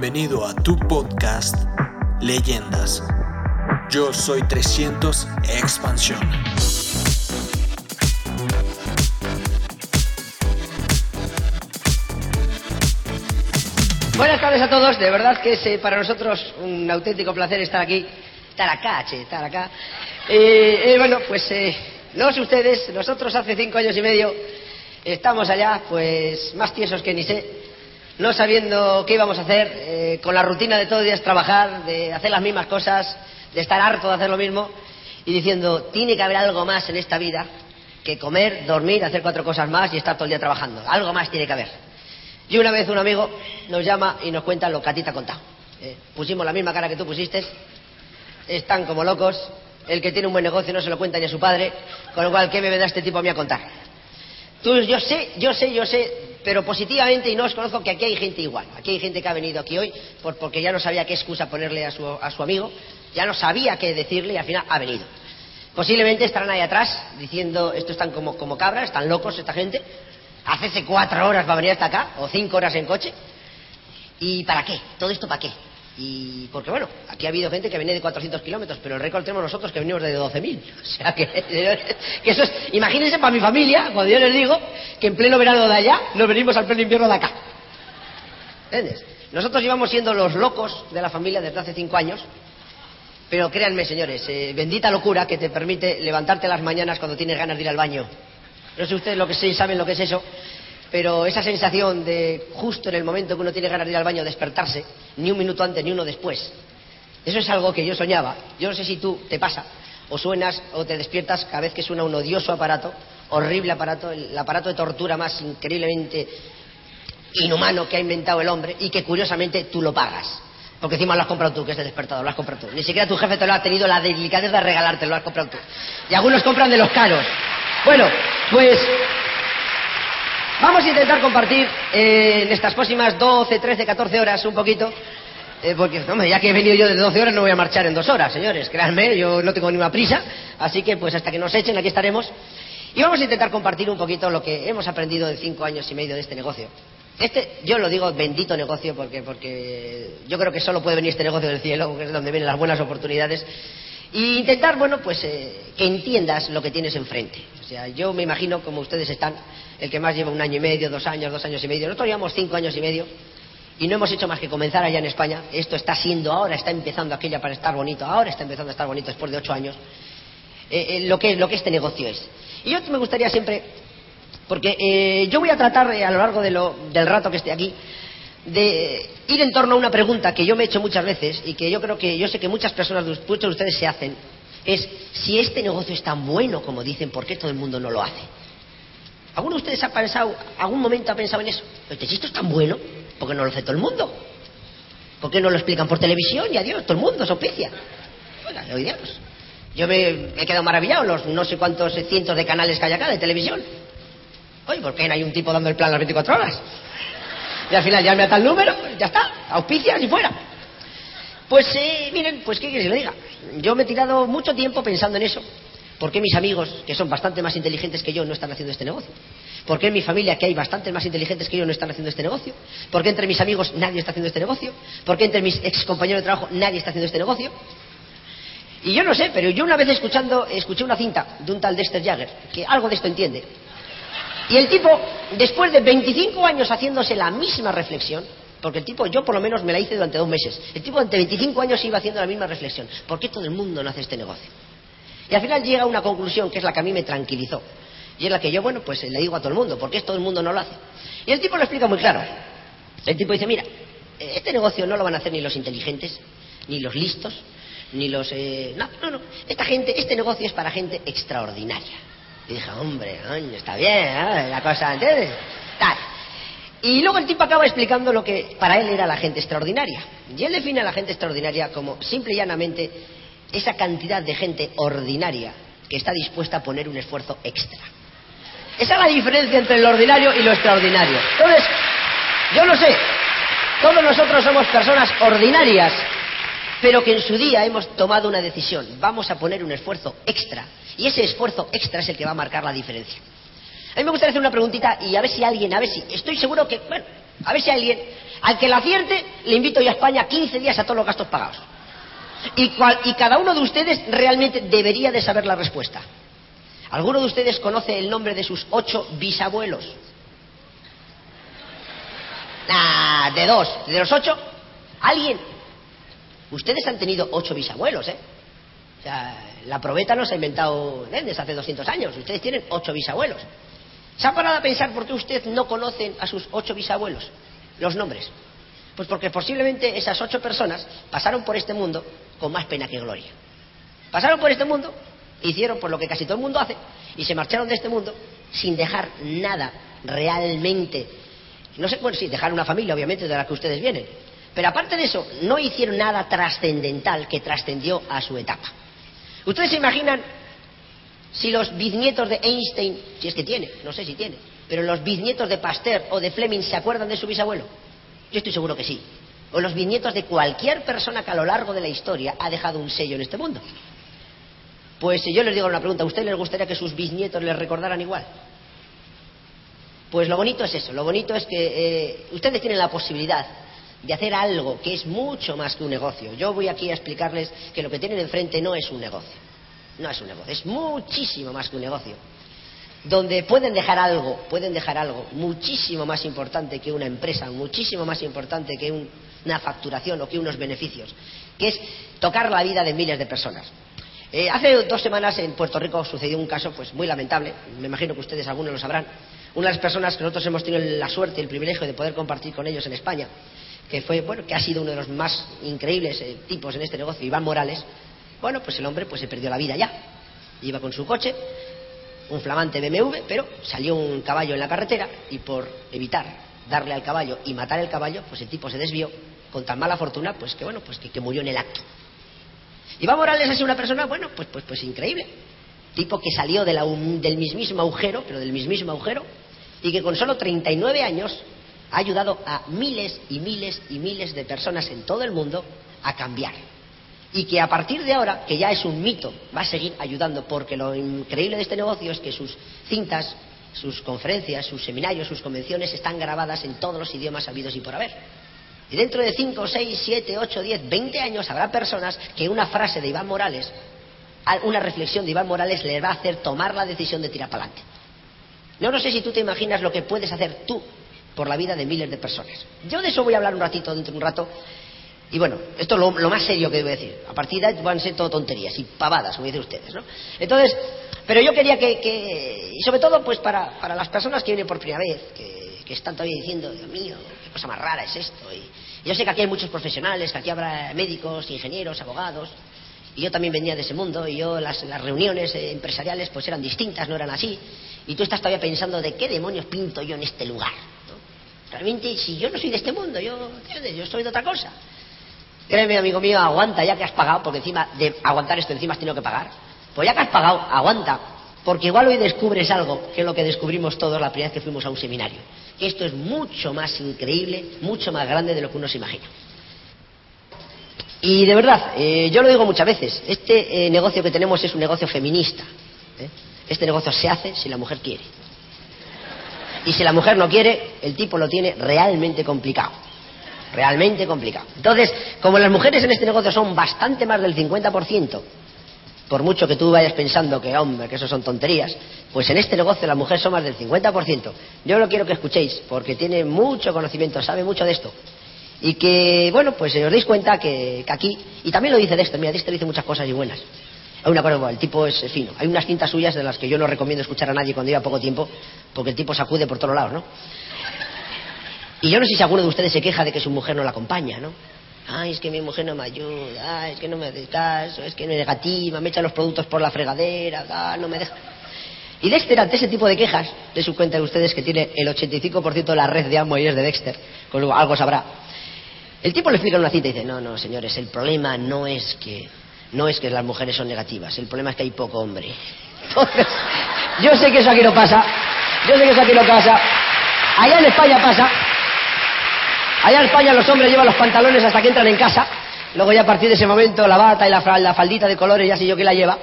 Bienvenido a tu podcast Leyendas. Yo soy 300 Expansión. Buenas tardes a todos, de verdad que es eh, para nosotros un auténtico placer estar aquí, estar acá, che, estar acá. Eh, eh, bueno, pues no sé ustedes, nosotros hace cinco años y medio estamos allá, pues más tiesos que ni sé, no sabiendo qué íbamos a hacer, eh, con la rutina de todos los días trabajar, de hacer las mismas cosas, de estar harto de hacer lo mismo y diciendo, tiene que haber algo más en esta vida que comer, dormir, hacer cuatro cosas más y estar todo el día trabajando. Algo más tiene que haber. Y una vez un amigo nos llama y nos cuenta lo que a ti te ha contado. Eh, pusimos la misma cara que tú pusiste, están como locos, el que tiene un buen negocio no se lo cuenta ni a su padre, con lo cual, ¿qué me vendrá este tipo a mí a contar? Tú, yo sé, yo sé, yo sé, pero positivamente, y no os conozco, que aquí hay gente igual. Aquí hay gente que ha venido aquí hoy por- porque ya no sabía qué excusa ponerle a su, a su amigo, ya no sabía qué decirle y al final ha venido. Posiblemente estarán ahí atrás diciendo, esto están como, como cabras, están locos esta gente. Hace cuatro horas para venir hasta acá, o cinco horas en coche. ¿Y para qué? ¿Todo esto para qué? Y porque bueno, aquí ha habido gente que viene de 400 kilómetros, pero el récord tenemos nosotros que venimos de 12.000. O sea que, que eso es, imagínense para mi familia, cuando yo les digo que en pleno verano de allá nos venimos al pleno invierno de acá. ¿Entiendes? Nosotros llevamos siendo los locos de la familia desde hace cinco años, pero créanme, señores, eh, bendita locura que te permite levantarte las mañanas cuando tienes ganas de ir al baño. No sé ustedes lo que sí saben lo que es eso, pero esa sensación de justo en el momento que uno tiene ganas de ir al baño despertarse, ni un minuto antes ni uno después, eso es algo que yo soñaba. Yo no sé si tú te pasa, o suenas o te despiertas cada vez que suena un odioso aparato, horrible aparato, el aparato de tortura más increíblemente inhumano que ha inventado el hombre y que curiosamente tú lo pagas. Porque encima lo has comprado tú, que es el despertador, lo has comprado tú. Ni siquiera tu jefe te lo ha tenido la delicadeza de regalarte, lo has comprado tú. Y algunos compran de los caros. Bueno, pues vamos a intentar compartir eh, en estas próximas 12, 13, 14 horas un poquito. eh, porque, hombre, ya que he venido yo de 12 horas, no voy a marchar en dos horas, señores. Créanme, yo no tengo ninguna prisa. Así que, pues, hasta que nos echen, aquí estaremos. Y vamos a intentar compartir un poquito lo que hemos aprendido en cinco años y medio de este negocio. Este, yo lo digo bendito negocio porque, porque yo creo que solo puede venir este negocio del cielo, que es donde vienen las buenas oportunidades. Y intentar, bueno, pues eh, que entiendas lo que tienes enfrente. O sea, yo me imagino, como ustedes están, el que más lleva un año y medio, dos años, dos años y medio. Nosotros llevamos cinco años y medio y no hemos hecho más que comenzar allá en España. Esto está siendo ahora, está empezando aquella para estar bonito, ahora está empezando a estar bonito después de ocho años. Eh, eh, lo, que, lo que este negocio es. Y yo me gustaría siempre, porque eh, yo voy a tratar eh, a lo largo de lo- del rato que esté aquí, de ir en torno a una pregunta que yo me he hecho muchas veces y que yo creo que yo sé que muchas personas, muchos de ustedes se hacen, es si este negocio es tan bueno como dicen, ¿por qué todo el mundo no lo hace? ¿Alguno de ustedes ha pensado, algún momento ha pensado en eso? Si esto es tan bueno, ¿por qué no lo hace todo el mundo? ¿Por qué no lo explican por televisión? Y adiós, todo el mundo se auspicia. Oiga, lo ideal. Yo me, me he quedado maravillado los no sé cuántos cientos de canales que hay acá de televisión. Oye, ¿por qué no hay un tipo dando el plan las 24 horas? Y al final llame a tal número, ya está, auspicias y fuera. Pues eh, miren, pues qué quieres que le diga. Yo me he tirado mucho tiempo pensando en eso. ¿Por qué mis amigos, que son bastante más inteligentes que yo, no están haciendo este negocio? ¿Por qué en mi familia, que hay bastantes más inteligentes que yo, no están haciendo este negocio? ¿Por qué entre mis amigos nadie está haciendo este negocio? ¿Por qué entre mis ex compañeros de trabajo nadie está haciendo este negocio? Y yo no sé, pero yo una vez escuchando, escuché una cinta de un tal Dexter Jagger, que algo de esto entiende. Y el tipo, después de 25 años haciéndose la misma reflexión, porque el tipo, yo por lo menos me la hice durante dos meses, el tipo durante 25 años iba haciendo la misma reflexión. ¿Por qué todo el mundo no hace este negocio? Y al final llega a una conclusión que es la que a mí me tranquilizó. Y es la que yo, bueno, pues le digo a todo el mundo, ¿por qué todo el mundo no lo hace? Y el tipo lo explica muy claro. El tipo dice, mira, este negocio no lo van a hacer ni los inteligentes, ni los listos, ni los... eh, no, no, no. Esta gente, este negocio es para gente extraordinaria. Y dije, hombre, coño, está bien, ¿eh? la cosa, ¿entiendes? Tal. Y luego el tipo acaba explicando lo que para él era la gente extraordinaria. Y él define a la gente extraordinaria como simple y llanamente esa cantidad de gente ordinaria que está dispuesta a poner un esfuerzo extra. Esa es la diferencia entre lo ordinario y lo extraordinario. Entonces, yo lo sé, todos nosotros somos personas ordinarias, pero que en su día hemos tomado una decisión. Vamos a poner un esfuerzo extra. Y ese esfuerzo extra es el que va a marcar la diferencia. A mí me gustaría hacer una preguntita y a ver si alguien, a ver si, estoy seguro que, bueno, A ver si alguien, al que la acierte, le invito yo a España 15 días a todos los gastos pagados. Y, y cada uno de ustedes realmente debería de saber la respuesta. ¿Alguno de ustedes conoce el nombre de sus ocho bisabuelos? Ah, de dos. ¿De los ocho? ¿Alguien? Ustedes han tenido ocho bisabuelos, ¿eh? O sea, la probeta no se ha inventado desde hace 200 años. Ustedes tienen ocho bisabuelos. ¿Se ha parado a pensar por qué usted no conocen a sus ocho bisabuelos? Los nombres. Pues porque posiblemente esas ocho personas pasaron por este mundo con más pena que gloria. Pasaron por este mundo hicieron por lo que casi todo el mundo hace y se marcharon de este mundo sin dejar nada realmente. No sé, bueno, sí, dejar una familia, obviamente, de la que ustedes vienen. Pero aparte de eso, no hicieron nada trascendental que trascendió a su etapa. ¿Ustedes se imaginan si los bisnietos de Einstein, si es que tiene, no sé si tiene, pero los bisnietos de Pasteur o de Fleming se acuerdan de su bisabuelo? Yo estoy seguro que sí. O los bisnietos de cualquier persona que a lo largo de la historia ha dejado un sello en este mundo. Pues si yo les digo una pregunta, ¿a usted les gustaría que sus bisnietos les recordaran igual? Pues lo bonito es eso, lo bonito es que eh, ustedes tienen la posibilidad de hacer algo que es mucho más que un negocio. Yo voy aquí a explicarles que lo que tienen enfrente no es un negocio, no es un negocio, es muchísimo más que un negocio. Donde pueden dejar algo, pueden dejar algo muchísimo más importante que una empresa, muchísimo más importante que una facturación o que unos beneficios, que es tocar la vida de miles de personas. Eh, hace dos semanas en Puerto Rico sucedió un caso pues muy lamentable, me imagino que ustedes algunos lo sabrán. Una de las personas que nosotros hemos tenido la suerte y el privilegio de poder compartir con ellos en España, que fue, bueno, que ha sido uno de los más increíbles eh, tipos en este negocio, Iván Morales, bueno, pues el hombre pues se perdió la vida ya. Iba con su coche, un flamante BMW, pero salió un caballo en la carretera y por evitar darle al caballo y matar el caballo, pues el tipo se desvió con tan mala fortuna, pues que bueno, pues que murió en el acto. Iván Morales es una persona, bueno, pues, pues, pues increíble. Tipo que salió del mismísimo agujero, pero del mismísimo agujero, y que con solo 39 años ha ayudado a miles y miles y miles de personas en todo el mundo a cambiar. Y que a partir de ahora, que ya es un mito, va a seguir ayudando, porque lo increíble de este negocio es que sus cintas, sus conferencias, sus seminarios, sus convenciones están grabadas en todos los idiomas habidos y por haber. Y dentro de 5, 6, 7, 8, 10, 20 años habrá personas que una frase de Iván Morales, una reflexión de Iván Morales les va a hacer tomar la decisión de tirar para adelante. No, no sé si tú te imaginas lo que puedes hacer tú por la vida de miles de personas. Yo de eso voy a hablar un ratito, dentro de un rato. Y bueno, esto es lo, más serio que a decir. A partir de ahí van a ser todo tonterías y pavadas, como dicen ustedes, ¿no? Entonces, pero yo quería que, y sobre todo pues para, para las personas que vienen por primera vez, que que están todavía diciendo, Dios mío, qué cosa más rara es esto. Y yo sé que aquí hay muchos profesionales, que aquí habrá médicos, ingenieros, abogados, y yo también venía de ese mundo, y yo las, reuniones eh, empresariales pues eran distintas, no eran así, y tú estás todavía pensando de qué demonios pinto yo en este lugar. Realmente, si yo no soy de este mundo, yo, yo soy de otra cosa. Créeme, amigo mío, aguanta ya que has pagado, porque encima de aguantar esto encima has tenido que pagar. Pues ya que has pagado, aguanta, porque igual hoy descubres algo, que es lo que descubrimos todos la primera vez que fuimos a un seminario que esto es mucho más increíble, mucho más grande de lo que uno se imagina. Y de verdad, eh, yo lo digo muchas veces, este eh, negocio que tenemos es un negocio feminista. ¿eh? Este negocio se hace si la mujer quiere. Y si la mujer no quiere, el tipo lo tiene realmente complicado. Realmente complicado. Entonces, como las mujeres en este negocio son bastante más del 50%, por mucho que tú vayas pensando que, hombre, que eso son tonterías, pues en este negocio las mujeres son más del 50%. Yo lo quiero que escuchéis, porque tiene mucho conocimiento, sabe mucho de esto. Y que, bueno, pues os dais cuenta que, aquí, y también lo dice Dexter, mira, Dexter dice muchas cosas y buenas. Hay una cosa, el tipo es fino. Hay unas cintas suyas de las que yo no recomiendo escuchar a nadie cuando lleva poco tiempo, porque el tipo sacude por todos lados, ¿no? Y yo no sé si alguno de ustedes se queja de que su mujer no la acompaña, ¿no? Ay, es que mi mujer no me ayuda, ay, es que no me hace caso, es que no es negativa, me echa los productos por la fregadera, no me deja. Y Dexter, ante ese tipo de quejas, de su cuenta de ustedes que tiene el 85% de la red de amo y es de Dexter, con lo algo sabrá. El tipo le explica una cita y dice, no, no, señores, el problema no es que no es que las mujeres son negativas, el problema es que hay poco hombre. Entonces, yo sé que eso aquí no pasa, yo sé que eso aquí no pasa. Allá en España pasa, Allá en España los hombres llevan los pantalones hasta que entran en casa. Luego ya a partir de ese momento la bata y la, faldita de colores ya sé yo que la lleva.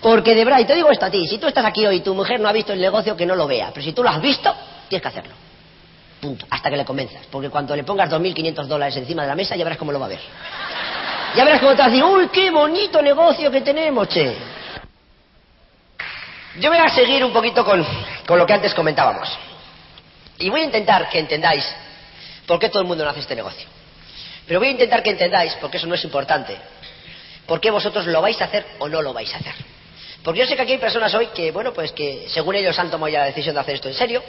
Porque de verdad, y te digo esto a ti, si tú estás aquí hoy y tu mujer no ha visto el negocio, que no lo vea. Pero si tú lo has visto, tienes que hacerlo. Punto. Hasta que le convenzas. Porque cuando le pongas 2.500 dólares encima de la mesa, ya verás cómo lo va a ver. Ya verás cómo te va a decir, uy, qué bonito negocio que tenemos, che. Yo voy a seguir un poquito con, con lo que antes comentábamos. Y voy a intentar que entendáis por qué todo el mundo no hace este negocio. Pero voy a intentar que entendáis, porque eso no es importante, por qué vosotros lo vais a hacer o no lo vais a hacer. Porque yo sé que aquí hay personas hoy que, bueno, pues que según ellos han tomado ya la decisión de hacer esto en serio.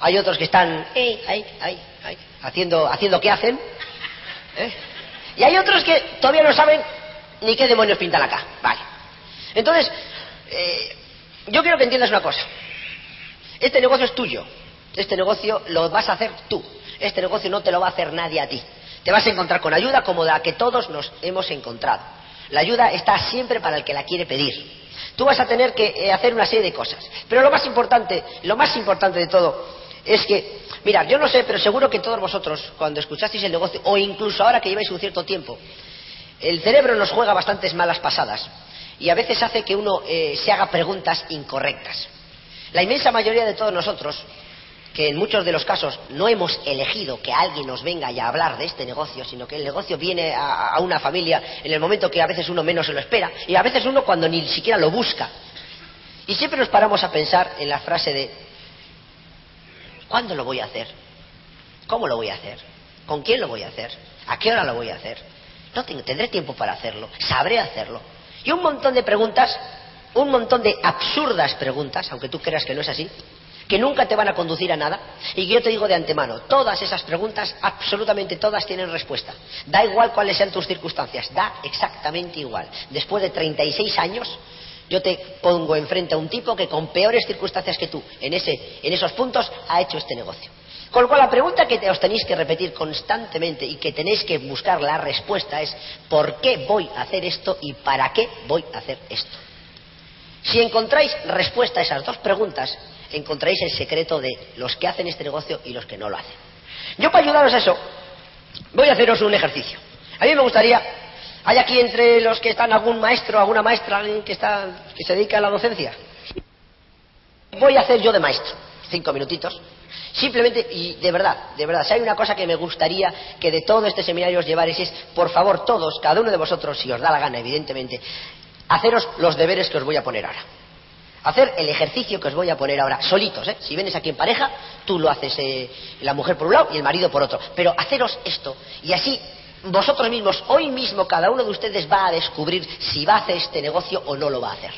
Hay otros que están eh, ahí, ahí, ahí, haciendo, haciendo qué hacen. ¿eh? Y hay otros que todavía no saben ni qué demonios pintan acá. Vale. Entonces, eh, yo quiero que entiendas una cosa. Este negocio es tuyo. Este negocio lo vas a hacer tú. Este negocio no te lo va a hacer nadie a ti. Te vas a encontrar con ayuda como la que todos nos hemos encontrado. La ayuda está siempre para el que la quiere pedir. Tú vas a tener que eh, hacer una serie de cosas. Pero lo más importante, lo más importante de todo es que, mira, yo no sé, pero seguro que todos vosotros, cuando escuchasteis el negocio, o incluso ahora que lleváis un cierto tiempo, el cerebro nos juega bastantes malas pasadas y a veces hace que uno eh, se haga preguntas incorrectas. La inmensa mayoría de todos nosotros que en muchos de los casos no hemos elegido que alguien nos venga a hablar de este negocio, sino que el negocio viene a, una familia en el momento que a veces uno menos se lo espera y a veces uno cuando ni siquiera lo busca. Y siempre nos paramos a pensar en la frase de ¿cuándo lo voy a hacer? ¿Cómo lo voy a hacer? ¿Con quién lo voy a hacer? ¿A qué hora lo voy a hacer? No tendré tiempo para hacerlo, sabré hacerlo. Y un montón de preguntas, un montón de absurdas preguntas, aunque tú creas que no es así, que nunca te van a conducir a nada y que yo te digo de antemano, todas esas preguntas, absolutamente todas tienen respuesta. Da igual cuáles sean tus circunstancias, da exactamente igual. Después de 36 años, yo te pongo enfrente a un tipo que con peores circunstancias que tú, en, ese, en esos puntos, ha hecho este negocio. Con lo cual, la pregunta que os tenéis que repetir constantemente y que tenéis que buscar la respuesta es ¿por qué voy a hacer esto y para qué voy a hacer esto? Si encontráis respuesta a esas dos preguntas, encontráis el secreto de los que hacen este negocio y los que no lo hacen. Yo para ayudaros a eso, voy a haceros un ejercicio. A mí me gustaría, ¿hay aquí entre los que están algún maestro, alguna maestra, que, está, que se dedica a la docencia? Voy a hacer yo de maestro, cinco minutitos. Simplemente, y de verdad, de verdad, si hay una cosa que me gustaría que de todo este seminario os llevarais es, por favor, todos, cada uno de vosotros, si os da la gana, evidentemente, haceros los deberes que os voy a poner ahora hacer el ejercicio que os voy a poner ahora, solitos, ¿eh? Si vienes aquí en pareja, tú lo haces eh, la mujer por un lado y el marido por otro. Pero haceros esto y así vosotros mismos, hoy mismo cada uno de ustedes va a descubrir si va a hacer este negocio o no lo va a hacer.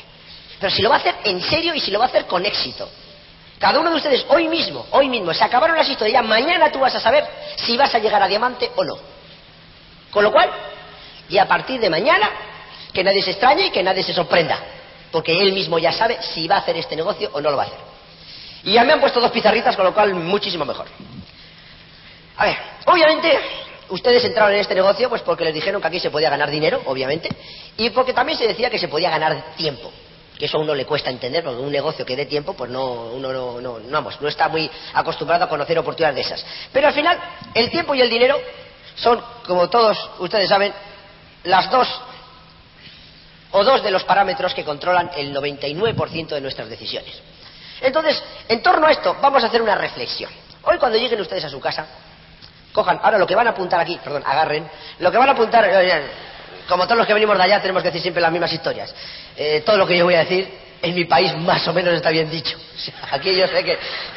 Pero si lo va a hacer en serio y si lo va a hacer con éxito. Cada uno de ustedes hoy mismo, hoy mismo, se acabaron las historias, mañana tú vas a saber si vas a llegar a diamante o no. Con lo cual, y a partir de mañana, que nadie se extrañe y que nadie se sorprenda porque él mismo ya sabe si va a hacer este negocio o no lo va a hacer. Y ya me han puesto dos pizarritas, con lo cual muchísimo mejor. A ver, obviamente ustedes entraron en este negocio pues porque les dijeron que aquí se podía ganar dinero, obviamente, y porque también se decía que se podía ganar tiempo. Que eso a uno le cuesta entender, porque un negocio que dé tiempo, pues no, uno no, no, no, vamos, no está muy acostumbrado a conocer oportunidades de esas. Pero al final, el tiempo y el dinero son, como todos ustedes saben, las dos o dos de los parámetros que controlan el 99% de nuestras decisiones. Entonces, en torno a esto, vamos a hacer una reflexión. Hoy cuando lleguen ustedes a su casa, cojan, ahora lo que van a apuntar aquí, perdón, agarren, lo que van a apuntar, eh, como todos los que venimos de allá, tenemos que decir siempre las mismas historias. Eh, todo lo que yo voy a decir, en mi país más o menos está bien dicho. Aquí yo sé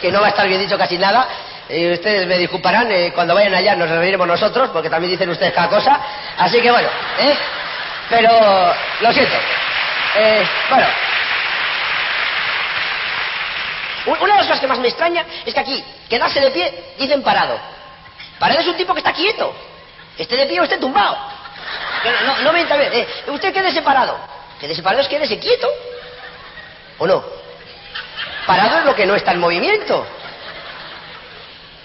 que, no va a estar bien dicho casi nada. Y ustedes me disculparán, eh, cuando vayan allá nos reuniremos nosotros, porque también dicen ustedes cada cosa. Así que bueno, ¿eh? Pero lo siento. Eh, bueno. Una de las cosas que más me extraña es que aquí, quedarse de pie, dicen parado. Parado es un tipo que está quieto. Esté de pie o esté tumbado. No, no, me bien. Eh, usted quédese parado. Quédese parado es quédese quieto. ¿O no? Parado es lo que no está en movimiento.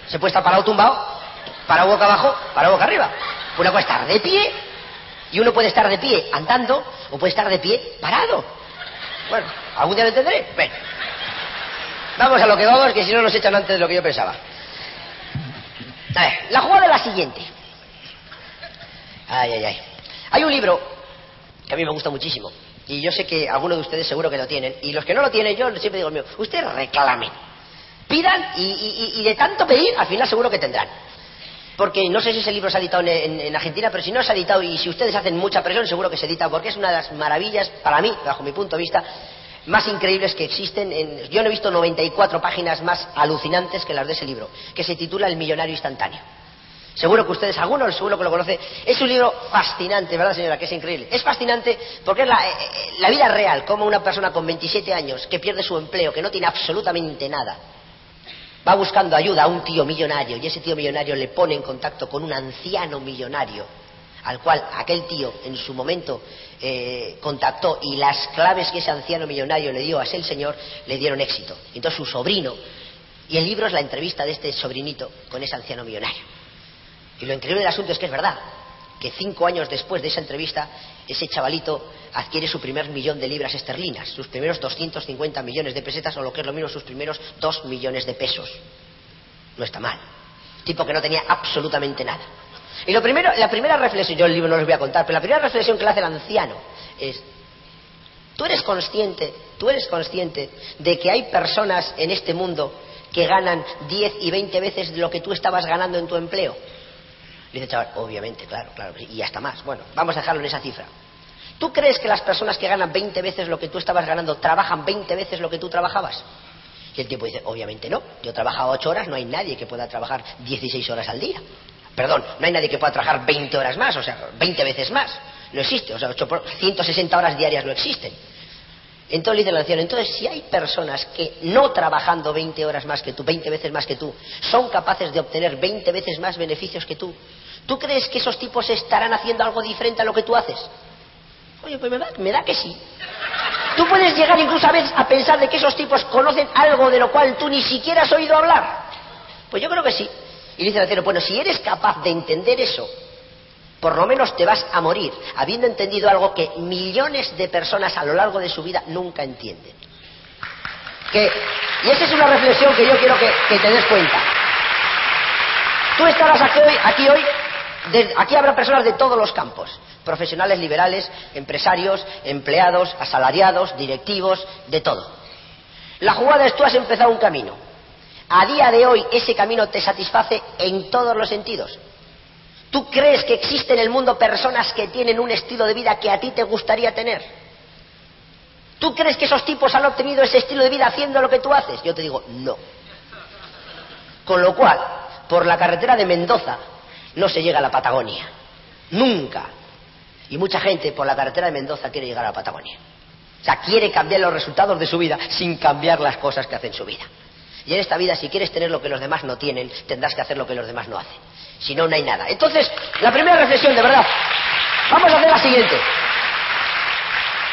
Se puede estar parado tumbado, parado boca abajo, parado boca arriba. Una puede estar de pie y uno puede estar de pie andando o puede estar de pie parado. Bueno, algún día lo entenderé. Ven. Vamos a lo que vamos, que si no nos echan antes de lo que yo pensaba. A ver, la jugada es la siguiente. Ay, ay, ay. Hay un libro que a mí me gusta muchísimo. Y yo sé que algunos de ustedes seguro que lo tienen. Y los que no lo tienen, yo siempre digo mío, usted reclamen. Pidan y, de tanto pedir, al final seguro que tendrán. Porque no sé si ese libro se ha editado en, Argentina, pero si no se ha editado y si ustedes hacen mucha presión, seguro que se edita, porque es una de las maravillas, para mí, bajo mi punto de vista, más increíbles que existen. En, yo no he visto 94 páginas más alucinantes que las de ese libro, que se titula El millonario instantáneo. Seguro que ustedes, algunos seguro que lo conoce. Es un libro fascinante, ¿verdad, señora? Que es increíble. Es fascinante porque es la, eh, eh, la vida real, como una persona con 27 años que pierde su empleo, que no tiene absolutamente nada, va buscando ayuda a un tío millonario y ese tío millonario le pone en contacto con un anciano millonario al cual aquel tío en su momento eh, contactó y las claves que ese anciano millonario le dio a ese señor le dieron éxito. Entonces su sobrino, y el libro es la entrevista de este sobrinito con ese anciano millonario. Y lo increíble del asunto es que es verdad, que cinco años después de esa entrevista, ese chavalito adquiere su primer millón de libras esterlinas, sus primeros 250 millones de pesetas, o lo que es lo mismo, sus primeros dos millones de pesos. No está mal. Tipo que no tenía absolutamente nada. Y lo primero, la primera reflexión, yo el libro no les voy a contar, pero la primera reflexión que le hace el anciano es, tú eres consciente, tú eres consciente de que hay personas en este mundo que ganan 10 y 20 veces lo que tú estabas ganando en tu empleo. Le dice chaval, obviamente, claro, claro, y hasta más. Bueno, vamos a dejarlo en esa cifra. ¿Tú crees que las personas que ganan 20 veces lo que tú estabas ganando trabajan 20 veces lo que tú trabajabas? Y el tipo dice, obviamente no. Yo he trabajado 8 horas, no hay nadie que pueda trabajar 16 horas al día. Perdón, no hay nadie que pueda trabajar 20 horas más, o sea, 20 veces más. No existe, o sea, 160 horas diarias no existen. Entonces le dice el anciano, entonces si hay personas que no trabajando 20 horas más que tú, 20 veces más que tú, son capaces de obtener 20 veces más beneficios que tú, ¿Tú crees que esos tipos estarán haciendo algo diferente a lo que tú haces? Oye, pues me da, que sí. Tú puedes llegar incluso a veces a pensar de que esos tipos conocen algo de lo cual tú ni siquiera has oído hablar. Pues yo creo que sí. Y dice el anciano, bueno, si eres capaz de entender eso, por lo menos te vas a morir habiendo entendido algo que millones de personas a lo largo de su vida nunca entienden. y esa es una reflexión que yo quiero que, que te des cuenta. Tú estarás aquí hoy, aquí hoy aquí habrá personas de todos los campos, profesionales liberales, empresarios, empleados, asalariados, directivos, de todo. La jugada es tú has empezado un camino. A día de hoy ese camino te satisface en todos los sentidos. ¿Tú crees que existe en el mundo personas que tienen un estilo de vida que a ti te gustaría tener? ¿Tú crees que esos tipos han obtenido ese estilo de vida haciendo lo que tú haces? Yo te digo, no. Con lo cual, por la carretera de Mendoza no se llega a la Patagonia. Nunca. Y mucha gente por la carretera de Mendoza quiere llegar a la Patagonia. O sea, quiere cambiar los resultados de su vida sin cambiar las cosas que hace en su vida. Y en esta vida, si quieres tener lo que los demás no tienen, tendrás que hacer lo que los demás no hacen. Si no, no hay nada. Entonces, la primera reflexión, de verdad, vamos a hacer la siguiente.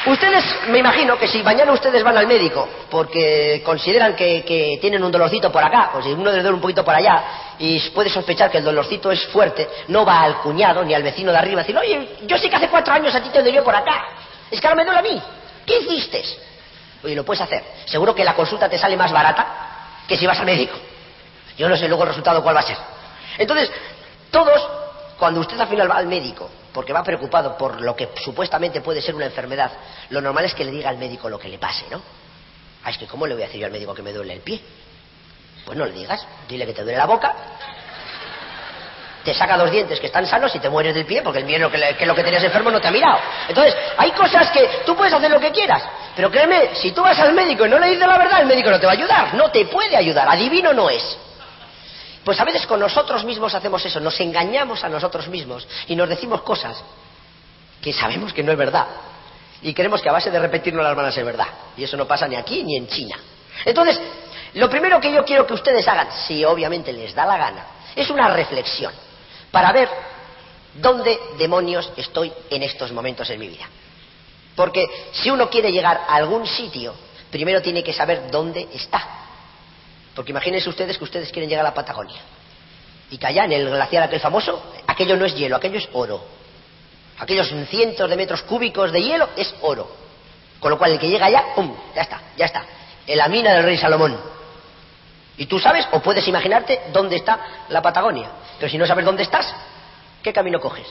Ustedes, me imagino que si mañana ustedes van al médico porque consideran que, tienen un dolorcito por acá, o si uno les duele un poquito por allá, y puede sospechar que el dolorcito es fuerte, no va al cuñado ni al vecino de arriba a decir, oye, yo sé que hace cuatro años a ti te dolió por acá, es que ahora me duele a mí, ¿qué hiciste? Oye, lo puedes hacer. Seguro que la consulta te sale más barata que si vas al médico. Yo no sé luego el resultado cuál va a ser. Entonces, todos, cuando usted al final va al médico, porque va preocupado por lo que supuestamente puede ser una enfermedad, lo normal es que le diga al médico lo que le pase, ¿no? Ah, es que ¿cómo le voy a decir yo al médico que me duele el pie? Pues no le digas, dile que te duele la boca, te saca dos dientes que están sanos y te mueres del pie porque el miedo que, que lo que tenías enfermo no te ha mirado. Entonces, hay cosas que tú puedes hacer lo que quieras, pero créeme, si tú vas al médico y no le dices la verdad, el médico no te va a ayudar, no te puede ayudar, adivino no es. Pues a veces con nosotros mismos hacemos eso, nos engañamos a nosotros mismos y nos decimos cosas que sabemos que no es verdad. Y creemos que a base de repetirnos las manos es verdad. Y eso no pasa ni aquí ni en China. Entonces, lo primero que yo quiero que ustedes hagan, si obviamente les da la gana, es una reflexión para ver dónde demonios estoy en estos momentos en mi vida. Porque si uno quiere llegar a algún sitio, primero tiene que saber dónde está. Porque imagínense ustedes que ustedes quieren llegar a la Patagonia. Y que allá en el glaciar aquel famoso, aquello no es hielo, aquello es oro. Aquellos cientos de metros cúbicos de hielo es oro. Con lo cual el que llega allá, ¡pum! Ya está, ya está. En la mina del rey Salomón. Y tú sabes o puedes imaginarte dónde está la Patagonia. Pero si no sabes dónde estás, ¿qué camino coges?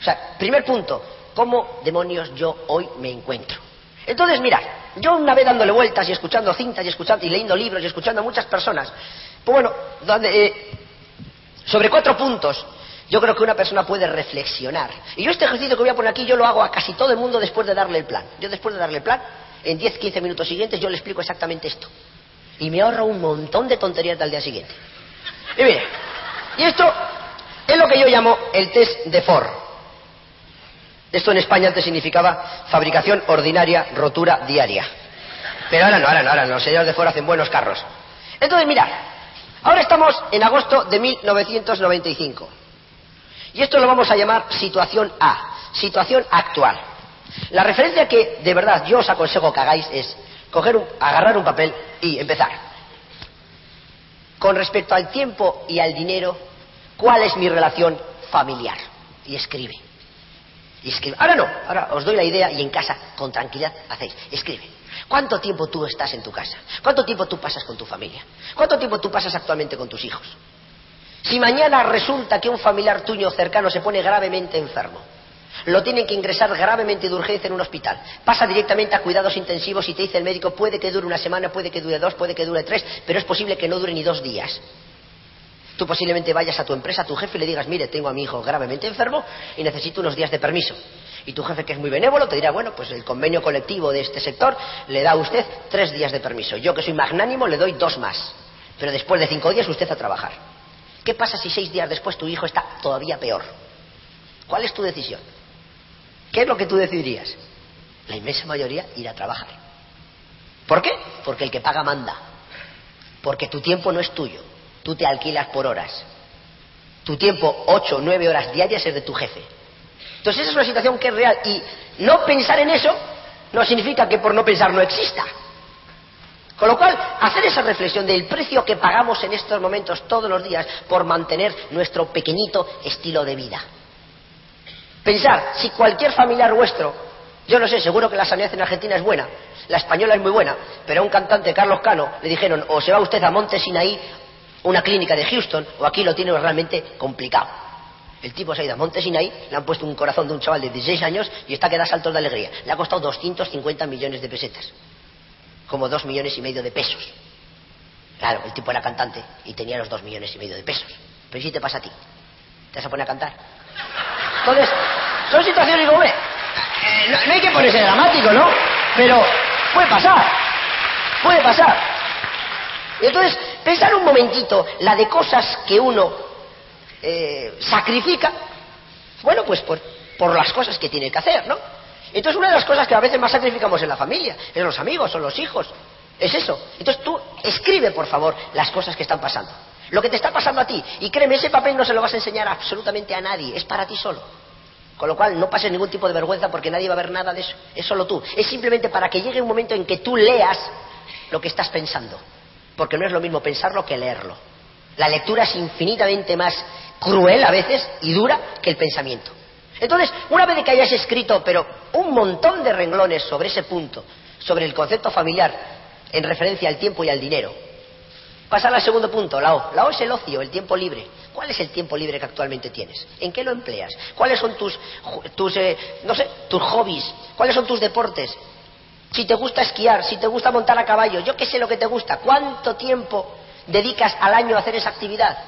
O sea, primer punto, ¿cómo demonios yo hoy me encuentro? Entonces, mira, yo una vez dándole vueltas y escuchando cintas y escuchando y leyendo libros y escuchando a muchas personas, pues bueno, eh, sobre cuatro puntos yo creo que una persona puede reflexionar. Y yo este ejercicio que voy a poner aquí, yo lo hago a casi todo el mundo después de darle el plan. Yo después de darle el plan, en 10, 15 minutos siguientes, yo le explico exactamente esto. Y me ahorro un montón de tonterías al día siguiente. Y mire, y esto es lo que yo llamo el test de Ford. Esto en España antes significaba fabricación ordinaria, rotura diaria. Pero ahora no, ahora no, ahora no. Los señores de Ford hacen buenos carros. Entonces, mira, ahora estamos en agosto de 1995. Y esto lo vamos a llamar situación A, situación actual. La referencia que de verdad yo os aconsejo que hagáis es coger agarrar un papel y empezar. Con respecto al tiempo y al dinero, ¿cuál es mi relación familiar? Y escribe. Ahora no, ahora os doy la idea y en casa, con tranquilidad, hacéis. Escribe. ¿Cuánto tiempo tú estás en tu casa? ¿Cuánto tiempo tú pasas con tu familia? ¿Cuánto tiempo tú pasas actualmente con tus hijos? Si mañana resulta que un familiar tuyo cercano se pone gravemente enfermo, lo tienen que ingresar gravemente de urgencia en un hospital, pasa directamente a cuidados intensivos y te dice el médico puede que dure una semana, puede que dure dos, puede que dure tres, pero es posible que no dure ni dos días. Tú posiblemente vayas a tu empresa, a tu jefe y le digas, mire, tengo a mi hijo gravemente enfermo y necesito unos días de permiso. Y tu jefe, que es muy benévolo, te dirá, bueno, pues el convenio colectivo de este sector le da a usted tres días de permiso. Yo, que soy magnánimo, le doy dos más. Pero después de cinco días usted a trabajar. ¿Qué pasa si seis días después tu hijo está todavía peor? ¿Cuál es tu decisión? ¿Qué es lo que tú decidirías? La inmensa mayoría ir a trabajar. ¿Por qué? Porque el que paga manda. Porque tu tiempo no es tuyo. Tú te alquilas por horas. Tu tiempo, ocho, nueve horas diarias, es de tu jefe. Entonces esa es una situación que es real. Y no pensar en eso no significa que por no pensar no exista. Con lo cual, hacer esa reflexión del precio que pagamos en estos momentos todos los días por mantener nuestro pequeñito estilo de vida. Pensar, si cualquier familiar vuestro, yo no sé, seguro que la sanidad en Argentina es buena, la española es muy buena, pero a un cantante, Carlos Cano, le dijeron, o se va usted a Monte Sinaí, una clínica de Houston, o aquí lo tiene realmente complicado. El tipo se ha ido a Monte Sinaí, le han puesto un corazón de un chaval de 16 años y está que da saltos de alegría. Le ha costado 250 millones de pesetas como dos millones y medio de pesos. Claro, el tipo era cantante y tenía los dos millones y medio de pesos. Pero si te pasa a ti, te vas a poner a cantar. Entonces, son situaciones como, eh, no, hay que ponerse dramático, ¿no? Pero puede pasar, puede pasar. Y entonces, pensar un momentito la de cosas que uno eh, sacrifica, bueno, pues por, por las cosas que tiene que hacer, ¿no? Entonces una de las cosas que a veces más sacrificamos en la familia, en los amigos, son los hijos. Es eso. Entonces tú escribe, por favor, las cosas que están pasando. Lo que te está pasando a ti. Y créeme, ese papel no se lo vas a enseñar absolutamente a nadie. Es para ti solo. Con lo cual no pases ningún tipo de vergüenza porque nadie va a ver nada de eso. Es solo tú. Es simplemente para que llegue un momento en que tú leas lo que estás pensando. Porque no es lo mismo pensarlo que leerlo. La lectura es infinitamente más cruel a veces y dura que el pensamiento. Entonces, una vez que hayas escrito, pero un montón de renglones sobre ese punto, sobre el concepto familiar, en referencia al tiempo y al dinero, pasar al segundo punto, la O. La O es el ocio, el tiempo libre. ¿Cuál es el tiempo libre que actualmente tienes? ¿En qué lo empleas? ¿Cuáles son tus, tus eh, no sé, tus hobbies? ¿Cuáles son tus deportes? Si te gusta esquiar, si te gusta montar a caballo, yo qué sé lo que te gusta. ¿Cuánto tiempo dedicas al año a hacer esa actividad?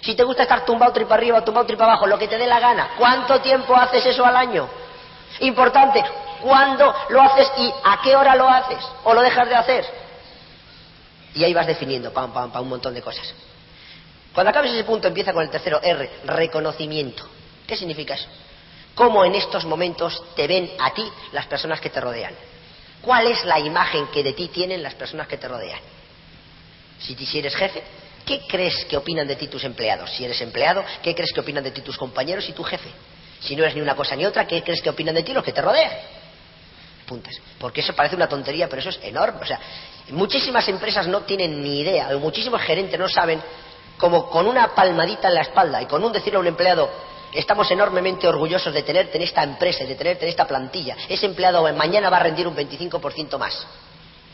Si te gusta estar tumbado tripa arriba, tumbado tripa abajo, lo que te dé la gana, ¿cuánto tiempo haces eso al año? Importante, ¿cuándo lo haces y a qué hora lo haces? ¿O lo dejas de hacer? Y ahí vas definiendo, pam, pam, pam, un montón de cosas. Cuando acabes ese punto empieza con el tercero R, reconocimiento. ¿Qué significa eso? ¿Cómo en estos momentos te ven a ti las personas que te rodean? ¿Cuál es la imagen que de ti tienen las personas que te rodean? Si, si eres jefe, ¿Qué crees que opinan de ti tus empleados? Si eres empleado, ¿qué crees que opinan de ti tus compañeros y tu jefe? Si no eres ni una cosa ni otra, ¿qué crees que opinan de ti los que te rodean? Puntas. Porque eso parece una tontería, pero eso es enorme. O sea, muchísimas empresas no tienen ni idea, o muchísimos gerentes no saben como con una palmadita en la espalda y con un decirle a un empleado, estamos enormemente orgullosos de tenerte en esta empresa de tenerte en esta plantilla. Ese empleado mañana va a rendir un 25% más.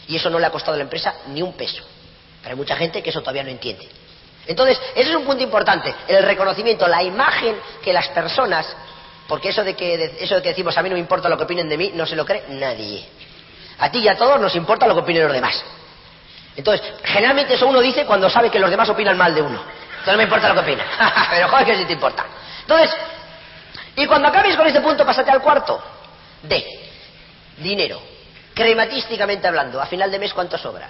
Y eso no le ha costado a la empresa ni un peso. Pero hay mucha gente que eso todavía no entiende. Entonces, ese es un punto importante, el reconocimiento, la imagen que las personas, porque eso de que, eso de que decimos a mí no me importa lo que opinen de mí, no se lo cree nadie. A ti y a todos nos importa lo que opinen los demás. Entonces, generalmente eso uno dice cuando sabe que los demás opinan mal de uno. Entonces no me importa lo que opinan. Pero joder que sí te importa. Entonces, y cuando acabes con este punto, pásate al cuarto. D. Dinero. Crematísticamente hablando, a final de mes, ¿cuánto sobra?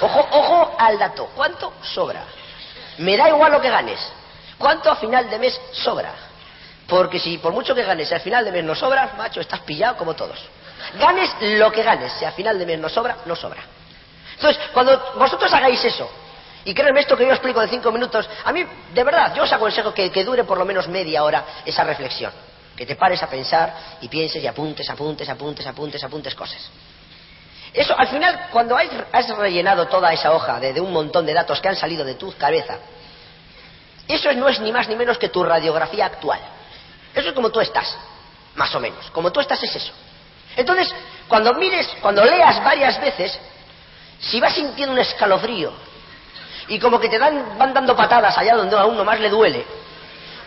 Ojo, ojo al dato. ¿Cuánto sobra? Me da igual lo que ganes. ¿Cuánto a final de mes sobra? Porque si por mucho que ganes, si al final de mes no sobra, macho, estás pillado como todos. Ganes lo que ganes, si al final de mes no sobra, no sobra. Entonces, cuando vosotros hagáis eso, y créanme esto que yo explico de cinco minutos, a mí, de verdad, yo os aconsejo que, que dure por lo menos media hora esa reflexión. Que te pares a pensar y pienses y apuntes, apuntes, apuntes, apuntes, apuntes cosas. Eso, al final, cuando has, rellenado toda esa hoja de, de, un montón de datos que han salido de tu cabeza, eso no es ni más ni menos que tu radiografía actual. Eso es como tú estás, más o menos. Como tú estás es eso. Entonces, cuando mires, cuando leas varias veces, si vas sintiendo un escalofrío y como que te dan, van dando patadas allá donde a uno más le duele,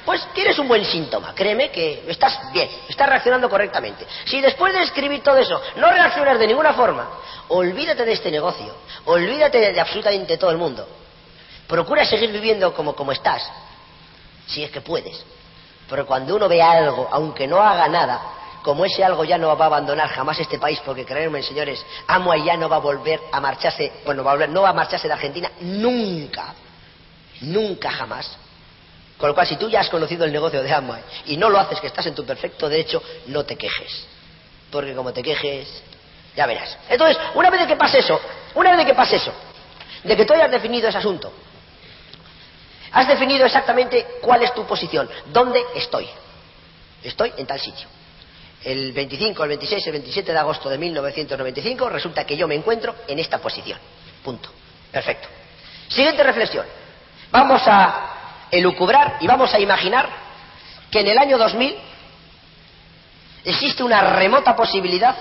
pues tienes un buen síntoma. Créeme que estás bien, estás reaccionando correctamente. Si después de escribir todo eso no reaccionas de ninguna forma, olvídate de este negocio, olvídate de, absolutamente todo el mundo. Procura seguir viviendo como, como estás, si es que puedes. Pero cuando uno ve algo, aunque no haga nada, como ese algo ya no va a abandonar jamás este país, porque créanme, señores, Amway ya no va a volver a marcharse, bueno, va a volver, no va a marcharse de Argentina nunca, nunca jamás. Con lo cual, si tú ya has conocido el negocio de Amway y no lo haces, que estás en tu perfecto derecho, no te quejes. Porque como te quejes, ya verás. Entonces, una vez que pase eso, una vez que pase eso, de que tú hayas definido ese asunto, has definido exactamente cuál es tu posición, dónde estoy. Estoy en tal sitio. El 25, el 26, el 27 de agosto de 1995 resulta que yo me encuentro en esta posición. Punto. Perfecto. Siguiente reflexión. Vamos a elucubrar y vamos a imaginar que en el año 2000 existe una remota posibilidad,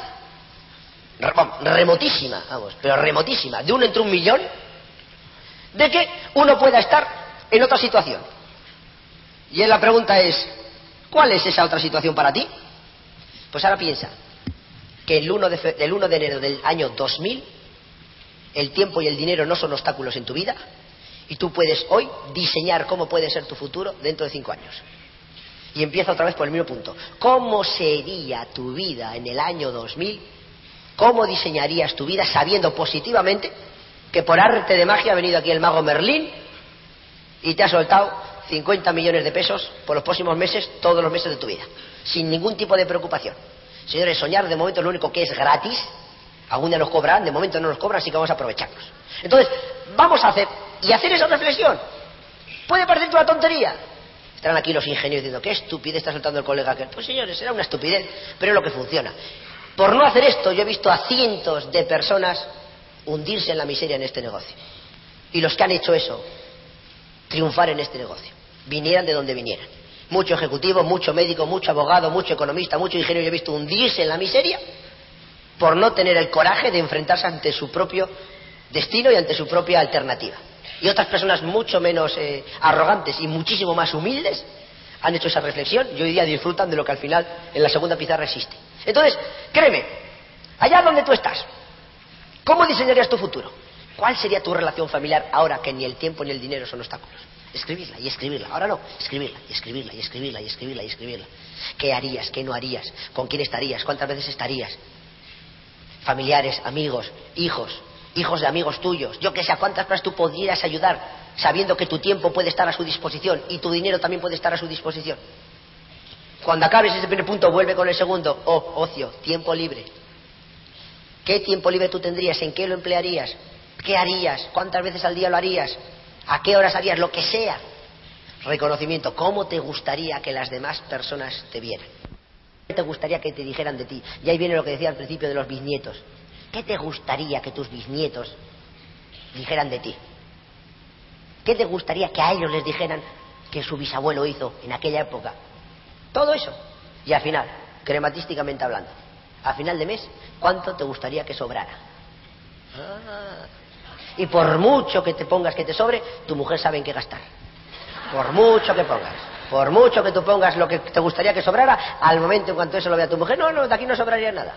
remotísima, vamos, pero remotísima, de uno entre un millón, de que uno pueda estar en otra situación. Y la pregunta es, ¿cuál es esa otra situación para ti? Pues ahora piensa que el 1 de, el 1 de enero del año 2000 el tiempo y el dinero no son obstáculos en tu vida, y tú puedes hoy diseñar cómo puede ser tu futuro dentro de cinco años. Y empieza otra vez por el mismo punto. ¿Cómo sería tu vida en el año 2000? ¿Cómo diseñarías tu vida sabiendo positivamente que por arte de magia ha venido aquí el mago Merlín y te ha soltado 50 millones de pesos por los próximos meses, todos los meses de tu vida, sin ningún tipo de preocupación? Señores, soñar de momento lo único que es gratis. Algún día nos cobran, de momento no nos cobran, así que vamos a aprovecharnos. Entonces, vamos a hacer y hacer esa reflexión. Puede parecer una tontería. Estarán aquí los ingenieros diciendo, qué estupidez está soltando el colega aquel. Pues señores, será una estupidez, pero es lo que funciona. Por no hacer esto, yo he visto a cientos de personas hundirse en la miseria en este negocio. Y los que han hecho eso, triunfar en este negocio. Vinieran de donde vinieran. Mucho ejecutivo, mucho médico, mucho abogado, mucho economista, mucho ingeniero, yo he visto hundirse en la miseria por no tener el coraje de enfrentarse ante su propio destino y ante su propia alternativa y otras personas mucho menos eh, arrogantes y muchísimo más humildes han hecho esa reflexión y hoy día disfrutan de lo que al final en la segunda pizarra existe. Entonces, créeme, allá donde tú estás, ¿cómo diseñarías tu futuro? ¿Cuál sería tu relación familiar ahora que ni el tiempo ni el dinero son obstáculos? Escribirla y escribirla. Ahora no, escribirla y escribirla y escribirla y escribirla y escribirla. ¿Qué harías? ¿Qué no harías? ¿Con quién estarías? ¿Cuántas veces estarías? Familiares, amigos, hijos, hijos de amigos tuyos, yo que sé, a cuántas personas tú podrías ayudar sabiendo que tu tiempo puede estar a su disposición y tu dinero también puede estar a su disposición. Cuando acabes ese primer punto, vuelve con el segundo. Oh, ocio, tiempo libre. ¿Qué tiempo libre tú tendrías? ¿En qué lo emplearías? ¿Qué harías? ¿Cuántas veces al día lo harías? ¿A qué horas harías? Lo que sea. Reconocimiento. ¿Cómo te gustaría que las demás personas te vieran? ¿Qué te gustaría que te dijeran de ti? Y ahí viene lo que decía al principio de los bisnietos. ¿Qué te gustaría que tus bisnietos dijeran de ti? ¿Qué te gustaría que a ellos les dijeran que su bisabuelo hizo en aquella época? Todo eso. Y al final, crematísticamente hablando, a final de mes, ¿cuánto te gustaría que sobrara? Ah. Y por mucho que te pongas que te sobre, tu mujer sabe en qué gastar. Por mucho que pongas. Por mucho que tú pongas lo que te gustaría que sobrara, al momento en cuanto eso lo vea tu mujer, no, no, de aquí no sobraría nada.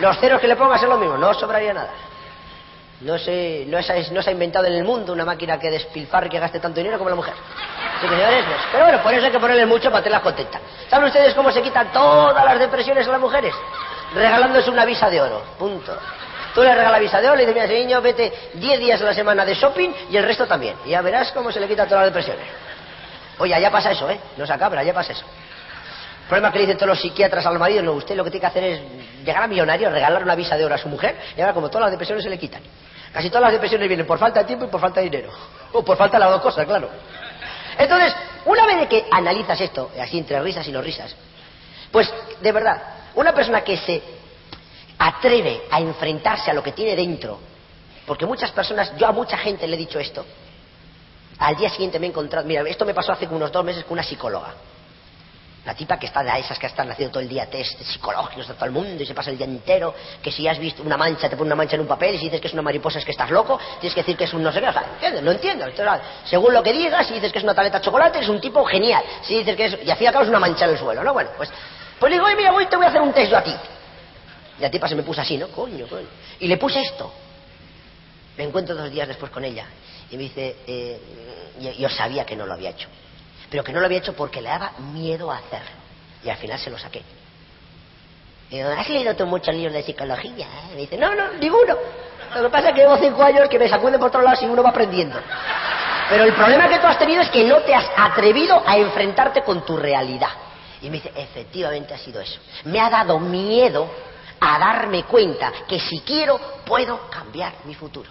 Los ceros que le pongas es lo mismo, no sobraría nada. No se, no, se, no se ha inventado en el mundo una máquina que despilfarre que gaste tanto dinero como la mujer. Sí, señores, pues, pero bueno, por eso hay que ponerle mucho para tenerlas contentas. ¿Saben ustedes cómo se quitan todas las depresiones a las mujeres? Regalándose una visa de oro. Punto. Tú le regalas visa de oro y le dices, mira, niño, vete 10 días a la semana de shopping y el resto también. Y ya verás cómo se le quitan todas las depresiones. Oye, ya pasa eso, ¿eh? No se acabra, ya pasa eso. El problema que le dicen todos los psiquiatras al marido, no, usted lo que tiene que hacer es llegar a millonario, regalar una visa de oro a su mujer y ahora como todas las depresiones se le quitan. Casi todas las depresiones vienen por falta de tiempo y por falta de dinero. O por falta de las dos cosas, claro. Entonces, una vez que analizas esto, así entre risas y no risas, pues de verdad, una persona que se atreve a enfrentarse a lo que tiene dentro, porque muchas personas, yo a mucha gente le he dicho esto, al día siguiente me he encontrado, mira, esto me pasó hace unos dos meses con una psicóloga. La tipa que está de esas que están haciendo todo el día test psicológicos de todo el mundo y se pasa el día entero, que si has visto una mancha, te pone una mancha en un papel y si dices que es una mariposa es que estás loco, tienes que decir que es un no sé qué, o sea, ¿entiendes? No entiendo. según lo que digas, si dices que es una tableta de chocolate, es un tipo genial. Si dices que es, y al fin y al cabo es una mancha en el suelo, ¿no? Bueno, pues, pues digo, oye, mira, voy, te voy a hacer un test yo a ti. Y la tipa se me puso así, ¿no? Coño, coño. Y le puse esto. Me encuentro dos días después con ella y me dice, eh, yo, sabía que no lo había hecho, pero que no lo había hecho porque le daba miedo a hacerlo. Y al final se lo saqué. Y digo, ¿has leído tú muchos libros de psicología? Me dice, no, no, ninguno. Lo que pasa es que llevo cinco años que me sacuden por todos lados y uno va aprendiendo. Pero el problema que tú has tenido es que no te has atrevido a enfrentarte con tu realidad. Y me dice, efectivamente ha sido eso. Me ha dado miedo a darme cuenta que si quiero puedo cambiar mi futuro.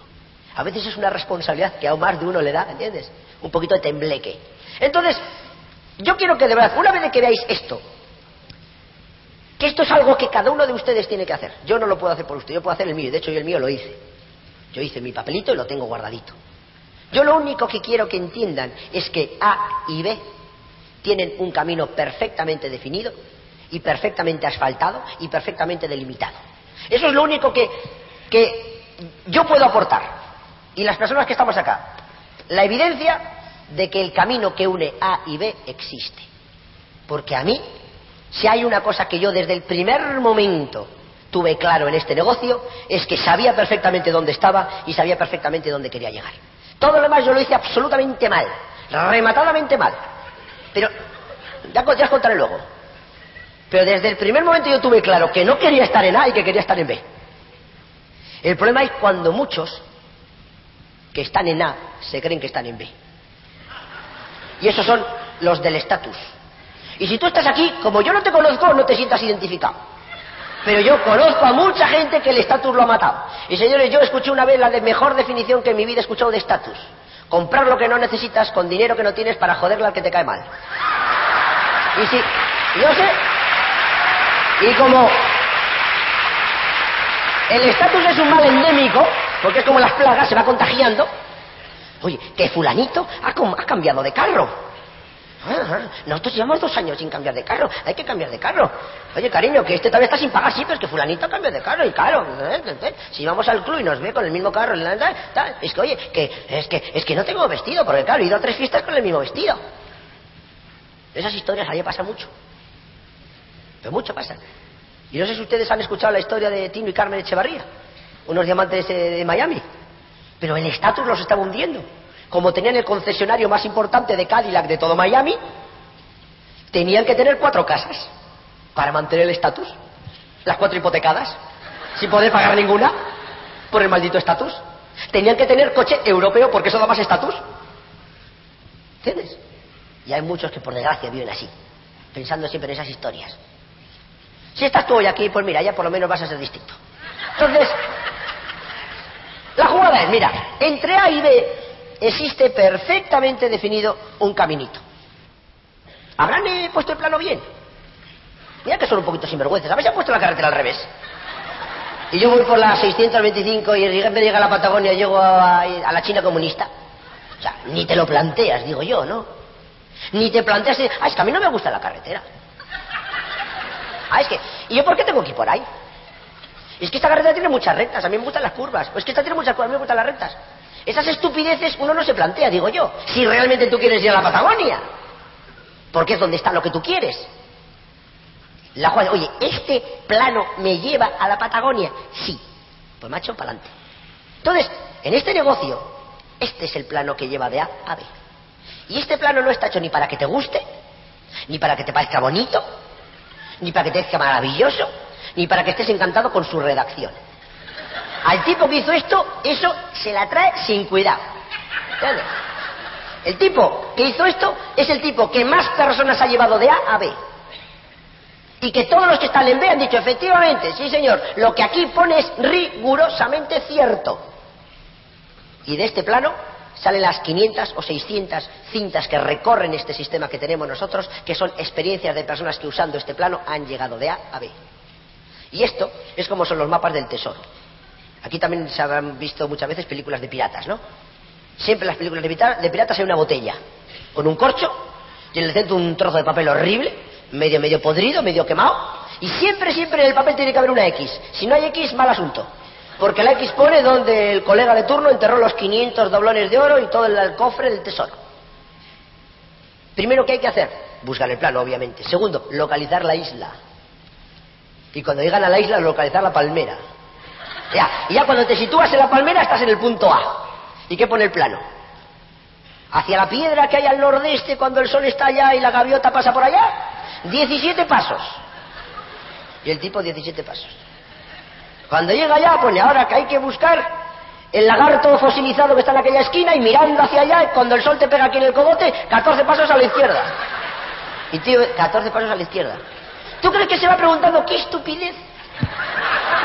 A veces es una responsabilidad que a más de uno le da, ¿entiendes? Un poquito de tembleque. Entonces, yo quiero que de verdad, una vez que veáis esto, que esto es algo que cada uno de ustedes tiene que hacer. Yo no lo puedo hacer por usted, yo puedo hacer el mío. De hecho, yo el mío lo hice. Yo hice mi papelito y lo tengo guardadito. Yo lo único que quiero que entiendan es que A y B tienen un camino perfectamente definido y perfectamente asfaltado y perfectamente delimitado. Eso es lo único que, que yo puedo aportar. Y las personas que estamos acá. La evidencia de que el camino que une A y B existe. Porque a mí si hay una cosa que yo desde el primer momento tuve claro en este negocio, es que sabía perfectamente dónde estaba y sabía perfectamente dónde quería llegar. Todo lo demás yo lo hice absolutamente mal, rematadamente mal. Pero ya, ya os contaré luego. Pero desde el primer momento yo tuve claro que no quería estar en A y que quería estar en B. El problema es cuando muchos que están en A se creen que están en B. Y esos son los del estatus. Y si tú estás aquí, como yo no te conozco, no te sientas identificado. Pero yo conozco a mucha gente que el estatus lo ha matado. Y señores, yo escuché una vez la mejor definición que en mi vida he escuchado de estatus. Comprar lo que no necesitas con dinero que no tienes para joderle al que te cae mal. Y si, yo sé, y como el estatus es un mal endémico, porque es como las plagas, se va contagiando, oye, que fulanito ha, ha cambiado de carro. Nosotros llevamos dos años sin cambiar de carro. Hay que cambiar de carro. Oye, cariño, que este todavía está sin pagar, sí, pero es que fulanito cambia de carro y claro. ¿eh? Si vamos al club y nos ve con el mismo carro, es que, oye, que es, que es que no tengo vestido, porque claro, he ido a tres fiestas con el mismo vestido. Esas historias ahí pasa mucho. Pero mucho pasa. Y no sé si ustedes han escuchado la historia de Tino y Carmen Echevarría, unos diamantes de Miami. Pero el estatus los estaba hundiendo como tenían el concesionario más importante de Cadillac de todo Miami, tenían que tener cuatro casas para mantener el estatus. Las cuatro hipotecadas, sin poder pagar ninguna por el maldito estatus. Tenían que tener coche europeo porque eso da más estatus. ¿Entiendes? Y hay muchos que por desgracia viven así, pensando siempre en esas historias. Si estás tú hoy aquí, pues mira, ya por lo menos vas a ser distinto. Entonces, la jugada es, mira, entre A y B existe perfectamente definido un caminito. ¿Habrán puesto el plano bien? Mira que son un poquito sinvergüenzas. Han puesto la carretera al revés. Y yo voy por la 625 y en vez de llegar a la Patagonia llego a, la China comunista. O sea, ni te lo planteas, digo yo, ¿no? Ni te planteas, ah, es que a mí no me gusta la carretera. Ah, es que, ¿y yo por qué tengo que ir por ahí? Es que esta carretera tiene muchas rectas, a mí me gustan las curvas. Pues que esta tiene muchas curvas, a mí me gustan las rectas. Esas estupideces uno no se plantea, digo yo, si realmente tú quieres ir a la Patagonia. Porque es donde está lo que tú quieres. La jugada, oye, ¿este plano me lleva a la Patagonia? Sí. Pues macho, para adelante. Entonces, en este negocio, este es el plano que lleva de A a B. Y este plano no está hecho ni para que te guste, ni para que te parezca bonito, ni para que te parezca maravilloso, ni para que estés encantado con su redacción. Al tipo que hizo esto, eso se la trae sin cuidado. El tipo que hizo esto es el tipo que más personas ha llevado de A a B. Y que todos los que están en B han dicho, efectivamente, sí señor, lo que aquí pone es rigurosamente cierto. Y de este plano salen las 500 o 600 cintas que recorren este sistema que tenemos nosotros, que son experiencias de personas que usando este plano han llegado de A a B. Y esto es como son los mapas del tesoro. Aquí también se habrán visto muchas veces películas de piratas, ¿no? Siempre en las películas de, piratas hay una botella con un corcho y en el centro un trozo de papel horrible, medio medio podrido, medio quemado, y siempre, siempre en el papel tiene que haber una X. Si no hay X, mal asunto. Porque la X pone donde el colega de turno enterró los 500 doblones de oro y todo el cofre del tesoro. Primero, ¿qué hay que hacer? Buscar el plano, obviamente. Segundo, localizar la isla. Y cuando llegan a la isla, localizar la palmera. Ya, y ya cuando te sitúas en la palmera, estás en el punto A. ¿Y qué pone el plano? Hacia la piedra que hay al nordeste cuando el sol está allá y la gaviota pasa por allá. 17 pasos. Y el tipo 17 pasos. Cuando llega allá, pone ahora que hay que buscar el lagarto fosilizado que está en aquella esquina y mirando hacia allá, cuando el sol te pega aquí en el cogote, 14 pasos a la izquierda. Y tío, 14 pasos a la izquierda. ¿Tú crees que se va preguntando qué estupidez?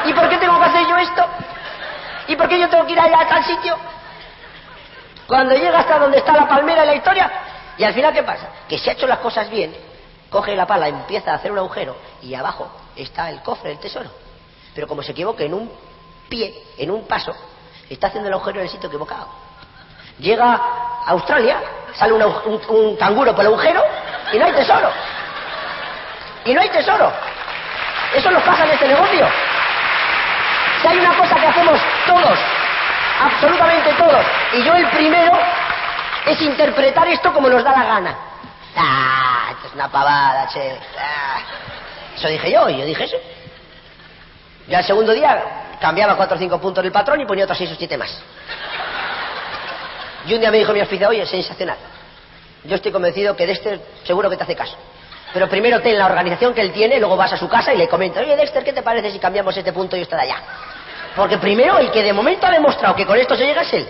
¿Y por qué tengo que hacer yo esto? ¿Y por qué yo tengo que ir allá a tal sitio? Cuando llega hasta donde está la palmera de la historia, y al final, ¿qué pasa? Que se ha hecho las cosas bien, coge la pala, empieza a hacer un agujero, y abajo está el cofre, el tesoro. Pero como se equivoca en un pie, en un paso, está haciendo el agujero en el sitio equivocado. Llega a Australia, sale un, un canguro por el agujero, y no hay tesoro. Y no hay tesoro. Eso nos pasa en este negocio. Si hay una cosa que hacemos todos, absolutamente todos, y yo el primero, es interpretar esto como nos da la gana. Ah, esto es una pavada, che. Ah. Eso dije yo, y yo dije eso. Ya el segundo día cambiaba cuatro o cinco puntos del patrón y ponía otros seis o siete más. Y un día me dijo mi hospital, oye, sensacional. Yo estoy convencido que de este seguro que te hace caso. Pero primero ten la organización que él tiene, luego vas a su casa y le comentas, oye Dexter, ¿qué te parece si cambiamos este punto y usted de allá? Porque primero el que de momento ha demostrado que con esto se llega es él.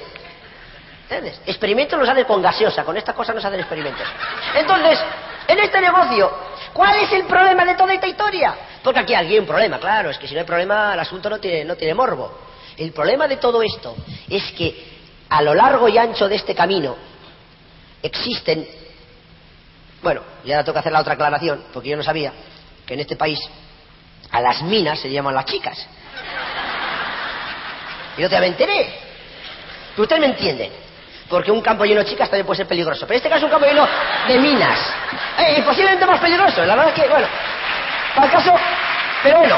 ¿Entiendes? Experimentos los hacen con gaseosa, con estas cosas no hacen experimentos. Entonces, en este negocio, ¿cuál es el problema de toda esta historia? Porque aquí hay un problema, claro, es que si no hay problema el asunto no tiene, no tiene morbo. El problema de todo esto es que a lo largo y ancho de este camino existen bueno, ya ahora que hacer la otra aclaración, porque yo no sabía que en este país a las minas se llaman las chicas. Y yo te me enteré. Ustedes me entienden. Porque un campo lleno de chicas también puede ser peligroso. Pero en este caso es un campo lleno de minas. Eh, posiblemente más peligroso. La verdad es que, bueno, para el caso... Pero bueno,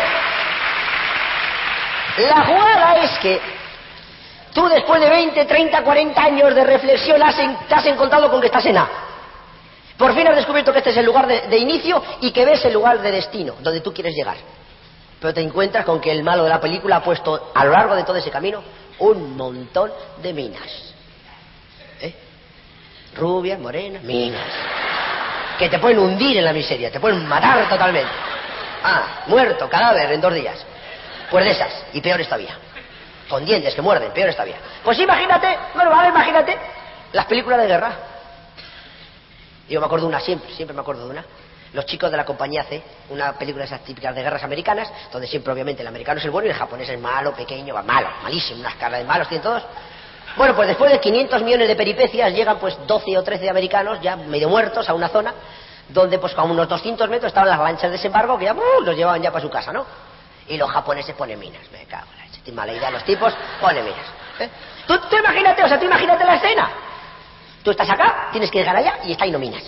la jugada es que tú después de 20, 30, 40 años de reflexión has te has encontrado con que estás en A. Por fin has descubierto que este es el lugar de, inicio y que ves el lugar de destino, donde tú quieres llegar. Pero te encuentras con que el malo de la película ha puesto a lo largo de todo ese camino un montón de minas. Rubias, morenas, minas. Que te pueden hundir en la miseria, te pueden matar totalmente. Ah, muerto, cadáver en dos días. Pues de esas, y peor todavía. Con dientes que muerden, peor todavía. Pues imagínate, bueno, vale, imagínate las películas de guerra. Yo me acuerdo de una siempre, siempre me acuerdo de una. Los chicos de la compañía C, una película de esas típicas de guerras americanas, donde siempre obviamente el americano es el bueno y el japonés es malo, pequeño, va malo, malísimo, unas caras de malos tienen todos. Bueno, pues después de 500 millones de peripecias llegan pues 12 o 13 americanos ya medio muertos a una zona donde pues con unos 200 metros estaban las lanchas de desembarco que ya uh, los llevaban ya para su casa, ¿no? Y los japoneses ponen minas, me cago en la leche, mala idea, los tipos ponen minas. ¿eh? ¿Tú, imagínate, o sea, tú imagínate la escena. Tú estás acá, tienes que llegar allá y está ahí nominas.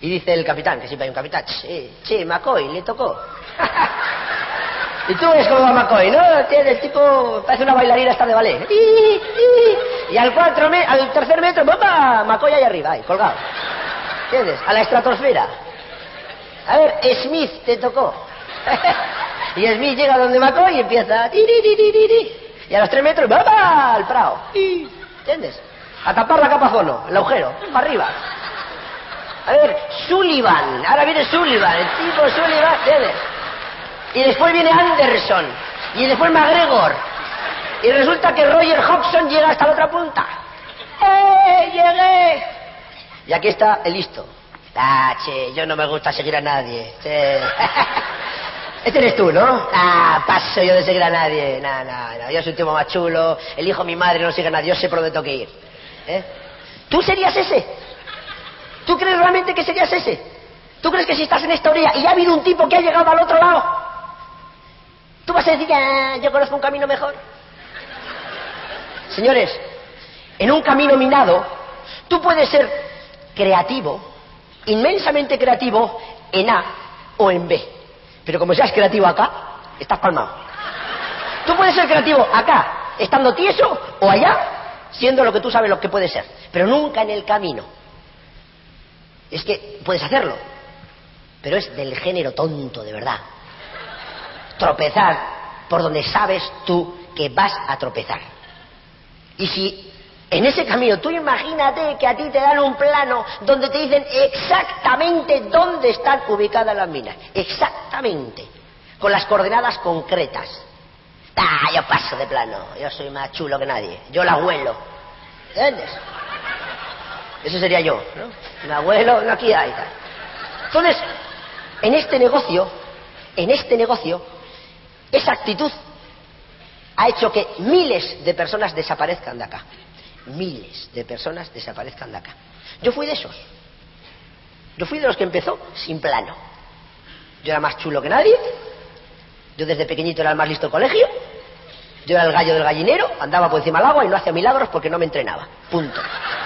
Y dice el capitán, que siempre hay un capitán, che, che, McCoy, le tocó. y tú ves cómo va McCoy, ¿no? Tiene el tipo, parece una bailarina esta de ballet. Y al, cuatro al tercer metro, ¡bopa! McCoy ahí arriba, ahí, colgado. ¿Entiendes? A la estratosfera. A ver, Smith te tocó. y Smith llega donde Macó y empieza... Y a los tres metros, ¡va! al prado. ¿Entiendes? A tapar la capa el agujero, para arriba. A ver, Sullivan, ahora viene Sullivan, el tipo Sullivan, ¿entiendes? Y después viene Anderson, y después McGregor. Y resulta que Roger Hobson llega hasta la otra punta. ¡Eh! ¡Llegué! Y aquí está el listo. Ah, che, yo no me gusta seguir a nadie. Este eres tú, ¿no? Ah, paso yo de seguir a nadie. No, no, no. Yo soy un tipo más chulo. El hijo de mi madre no sigue a nadie. Yo sé por dónde tengo que ir. ¿Eh? ¿Tú serías ese? ¿Tú crees realmente que serías ese? ¿Tú crees que si estás en esta orilla y ha habido un tipo que ha llegado al otro lado, tú vas a decir, ah, yo conozco un camino mejor? Señores, en un camino minado, tú puedes ser creativo, inmensamente creativo, en A o en B. Pero como seas creativo acá, estás palmado. Tú puedes ser creativo acá, estando tieso, o allá, siendo lo que tú sabes lo que puede ser. Pero nunca en el camino. Es que puedes hacerlo, pero es del género tonto, de verdad. Tropezar por donde sabes tú que vas a tropezar. Y si en ese camino, tú imagínate que a ti te dan un plano donde te dicen exactamente dónde están ubicadas las minas. Exactamente. Con las coordenadas concretas. Ah, yo paso de plano. Yo soy más chulo que nadie. Yo la abuelo. ¿Entiendes? Eso sería yo, ¿no? Un abuelo, no aquí hay. Entonces, en este negocio, en este negocio, esa actitud ha hecho que miles de personas desaparezcan de acá miles de personas desaparezcan de acá. Yo fui de esos. Yo fui de los que empezó sin plano. Yo era más chulo que nadie. Yo desde pequeñito era el más listo del colegio. Yo era el gallo del gallinero, andaba por encima del agua y no hacía milagros porque no me entrenaba. Punto.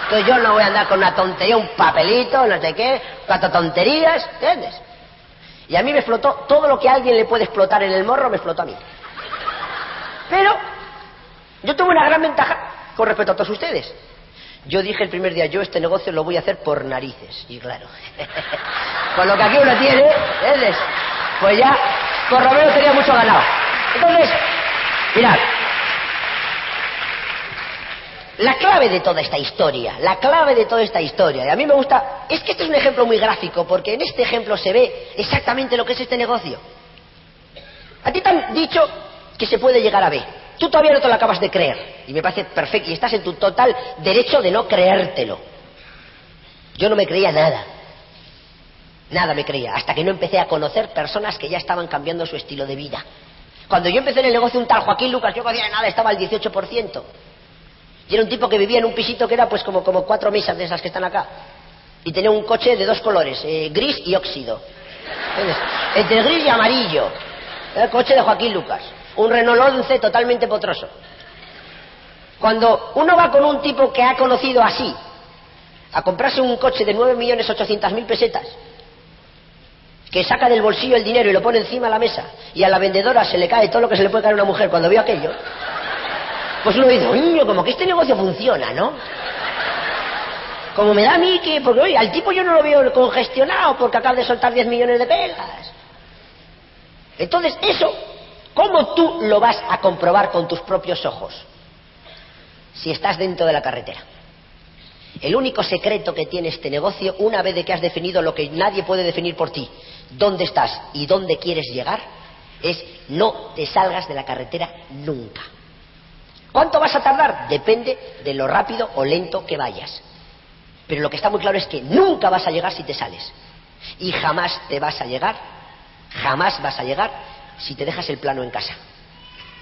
Entonces yo no voy a andar con una tontería, un papelito, no sé qué, cuatro tonterías, ¿entiendes? Y a mí me explotó todo lo que a alguien le puede explotar en el morro, me explotó a mí. Pero yo tuve una gran ventaja con respecto a todos ustedes. Yo dije el primer día, yo este negocio lo voy a hacer por narices. Y claro, con lo que aquí uno tiene, ¿ves? pues ya por lo menos tenía mucho ganado. Entonces, mirad, la clave de toda esta historia, la clave de toda esta historia, y a mí me gusta, es que este es un ejemplo muy gráfico, porque en este ejemplo se ve exactamente lo que es este negocio. A ti te han dicho que se puede llegar a B. Tú todavía no te lo acabas de creer. Y me parece perfecto. Y estás en tu total derecho de no creértelo. Yo no me creía nada. Nada me creía. Hasta que no empecé a conocer personas que ya estaban cambiando su estilo de vida. Cuando yo empecé en el negocio un tal Joaquín Lucas, yo no hacía nada, estaba al 18%. Y era un tipo que vivía en un pisito que era pues como, como cuatro mesas de esas que están acá. Y tenía un coche de dos colores, eh, gris y óxido. Entre gris y amarillo. El coche de Joaquín Lucas un Renault 11 totalmente potroso. Cuando uno va con un tipo que ha conocido así, a comprarse un coche de 9.800.000 pesetas, que saca del bolsillo el dinero y lo pone encima de la mesa, y a la vendedora se le cae todo lo que se le puede caer a una mujer cuando vio aquello, pues uno dice, niño, como que este negocio funciona, ¿no? Como me da a mí que, porque oye, al tipo yo no lo veo congestionado porque acaba de soltar 10 millones de pelas. Entonces, eso ¿Cómo tú lo vas a comprobar con tus propios ojos? Si estás dentro de la carretera. El único secreto que tiene este negocio, una vez de que has definido lo que nadie puede definir por ti, dónde estás y dónde quieres llegar, es no te salgas de la carretera nunca. ¿Cuánto vas a tardar? Depende de lo rápido o lento que vayas. Pero lo que está muy claro es que nunca vas a llegar si te sales. Y jamás te vas a llegar, jamás vas a llegar si te dejas el plano en casa.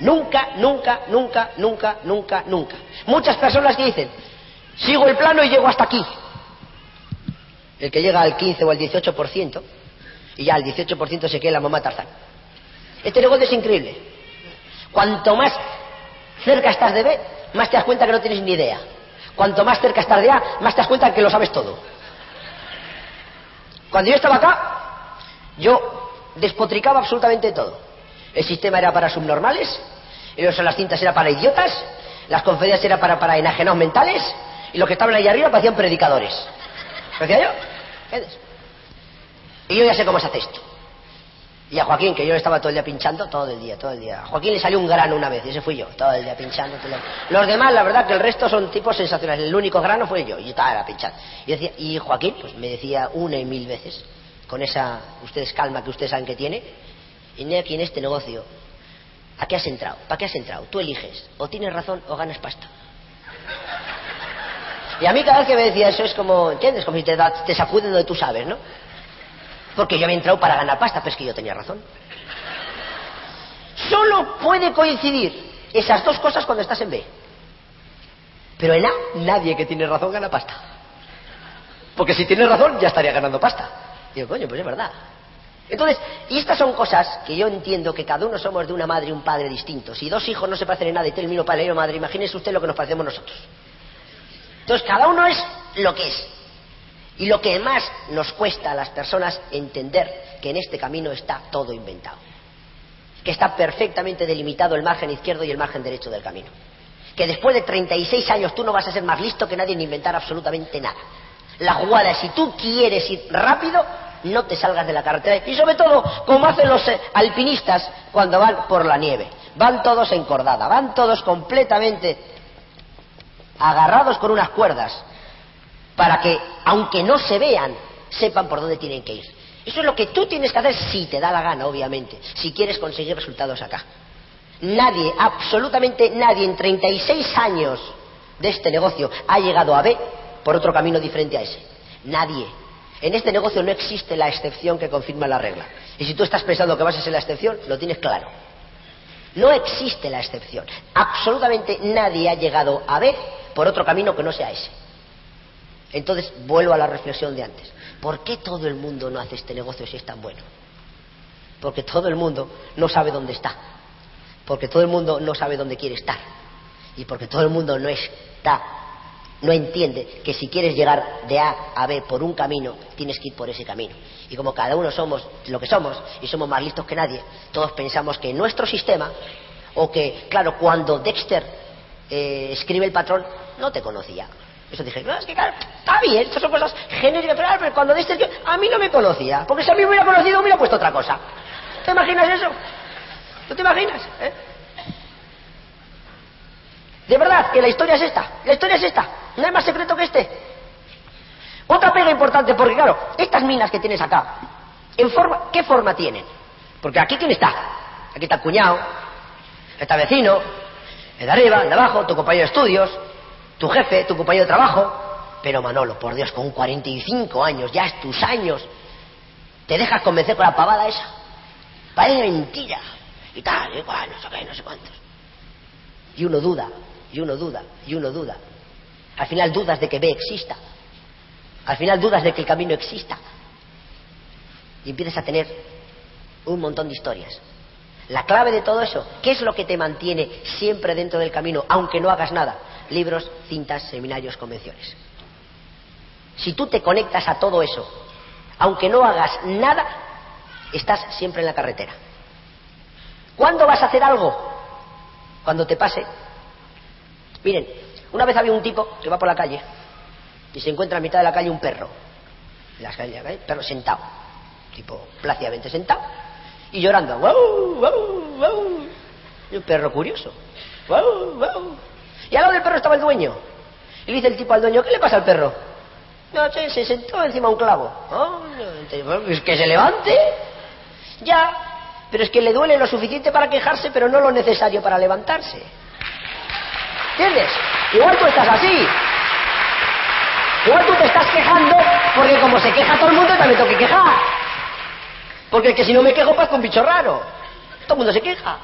Nunca, nunca, nunca, nunca, nunca, nunca. Muchas personas que dicen, sigo el plano y llego hasta aquí. El que llega al 15 o al 18%, y ya al 18% se queda la mamá Tarzán. Este negocio es increíble. Cuanto más cerca estás de B, más te das cuenta que no tienes ni idea. Cuanto más cerca estás de A, más te das cuenta que lo sabes todo. Cuando yo estaba acá, yo despotricaba absolutamente todo. El sistema era para subnormales, las cintas era para idiotas, las conferencias era para, para enajenados mentales, y los que estaban ahí arriba parecían predicadores. ¿Decía yo? Y yo ya sé cómo se hace esto. Y a Joaquín, que yo estaba todo el día pinchando, todo el día, todo el día. A Joaquín le salió un grano una vez, y ese fui yo, todo el día pinchando. Todo el día. Los demás, la verdad, que el resto son tipos sensacionales. El único grano fue yo, y yo estaba pinchando. Y, decía, y Joaquín, pues me decía una y mil veces, con esa, ustedes calma que ustedes saben que tiene, y aquí en este negocio, ¿a qué has entrado? ¿Para qué has entrado? Tú eliges, o tienes razón o ganas pasta. Y a mí cada vez que me decía eso es como, ¿entiendes? Como si te, te sacuden donde tú sabes, ¿no? Porque yo había entrado para ganar pasta, pero es que yo tenía razón. Solo puede coincidir esas dos cosas cuando estás en B. Pero en A, nadie que tiene razón gana pasta. Porque si tiene razón, ya estaría ganando pasta. Y digo, coño, pues es verdad. Entonces, y estas son cosas que yo entiendo que cada uno somos de una madre y un padre distintos. Si dos hijos no se parecen en nada y tienen el mismo padre madre, imagínese usted lo que nos parecemos nosotros. Entonces, cada uno es lo que es. Y lo que más nos cuesta a las personas entender que en este camino está todo inventado. Que está perfectamente delimitado el margen izquierdo y el margen derecho del camino. Que después de 36 años tú no vas a ser más listo que nadie en inventar absolutamente nada. La jugada es si tú quieres ir rápido, no te salgas de la carretera. Y sobre todo, como hacen los eh, alpinistas cuando van por la nieve. Van todos encordada, van todos completamente agarrados con unas cuerdas para que, aunque no se vean, sepan por dónde tienen que ir. Eso es lo que tú tienes que hacer si te da la gana, obviamente, si quieres conseguir resultados acá. Nadie, absolutamente nadie, en 36 años de este negocio ha llegado a B por otro camino diferente a ese. Nadie. En este negocio no existe la excepción que confirma la regla. Y si tú estás pensando que vas a ser la excepción, lo tienes claro. No existe la excepción. Absolutamente nadie ha llegado a B por otro camino que no sea ese. Entonces vuelvo a la reflexión de antes. ¿Por qué todo el mundo no hace este negocio si es tan bueno? Porque todo el mundo no sabe dónde está. Porque todo el mundo no sabe dónde quiere estar. Y porque todo el mundo no está, no entiende que si quieres llegar de A a B por un camino, tienes que ir por ese camino. Y como cada uno somos lo que somos y somos más listos que nadie, todos pensamos que nuestro sistema, o que, claro, cuando Dexter eh, escribe el patrón, no te conocía. Eso dije, no, es que claro, está bien, estas son cosas genéricas, pero cuando diste yo, a mí no me conocía, porque si a mí me hubiera conocido me hubiera puesto otra cosa. ¿Te imaginas eso? ¿Tú te imaginas? Eh? De verdad, que la historia es esta, la historia es esta, no hay más secreto que este. Otra pega importante, porque claro, estas minas que tienes acá, ¿en forma, ¿qué forma tienen? Porque aquí quién está? Aquí está el cuñado, está el vecino, el de arriba, el de abajo, tu compañero de estudios, tu jefe, tu compañero de trabajo. Pero Manolo, por Dios, con 45 años, ya es tus años, ¿te dejas convencer con la pavada esa? Parece mentira. Y tal, y cual, no sé qué, no sé cuántos. Y uno duda, y uno duda, y uno duda. Al final dudas de que B exista. Al final dudas de que el camino exista. Y empiezas a tener un montón de historias. La clave de todo eso, ¿qué es lo que te mantiene siempre dentro del camino, aunque no hagas nada? Libros, cintas, seminarios, convenciones. Si tú te conectas a todo eso, aunque no hagas nada, estás siempre en la carretera. ¿Cuándo vas a hacer algo? Cuando te pase. Miren, una vez había un tipo que va por la calle y se encuentra a mitad de la calle un perro. Las calles, ¿eh? perro sentado, tipo plácidamente sentado y llorando. ¡Wow, Y un perro curioso. ¡Wow, y al lado del perro estaba el dueño. Y le dice el tipo al dueño, ¿qué le pasa al perro? No sé, se sentó encima un clavo. Oh, es que se levante. Ya, pero es que le duele lo suficiente para quejarse, pero no lo necesario para levantarse. ¿Entiendes? Igual tú estás así. Igual tú te estás quejando porque como se queja todo el mundo, también tengo que quejar. Porque es que si no me quejo, pues con bicho raro. Todo el mundo se queja.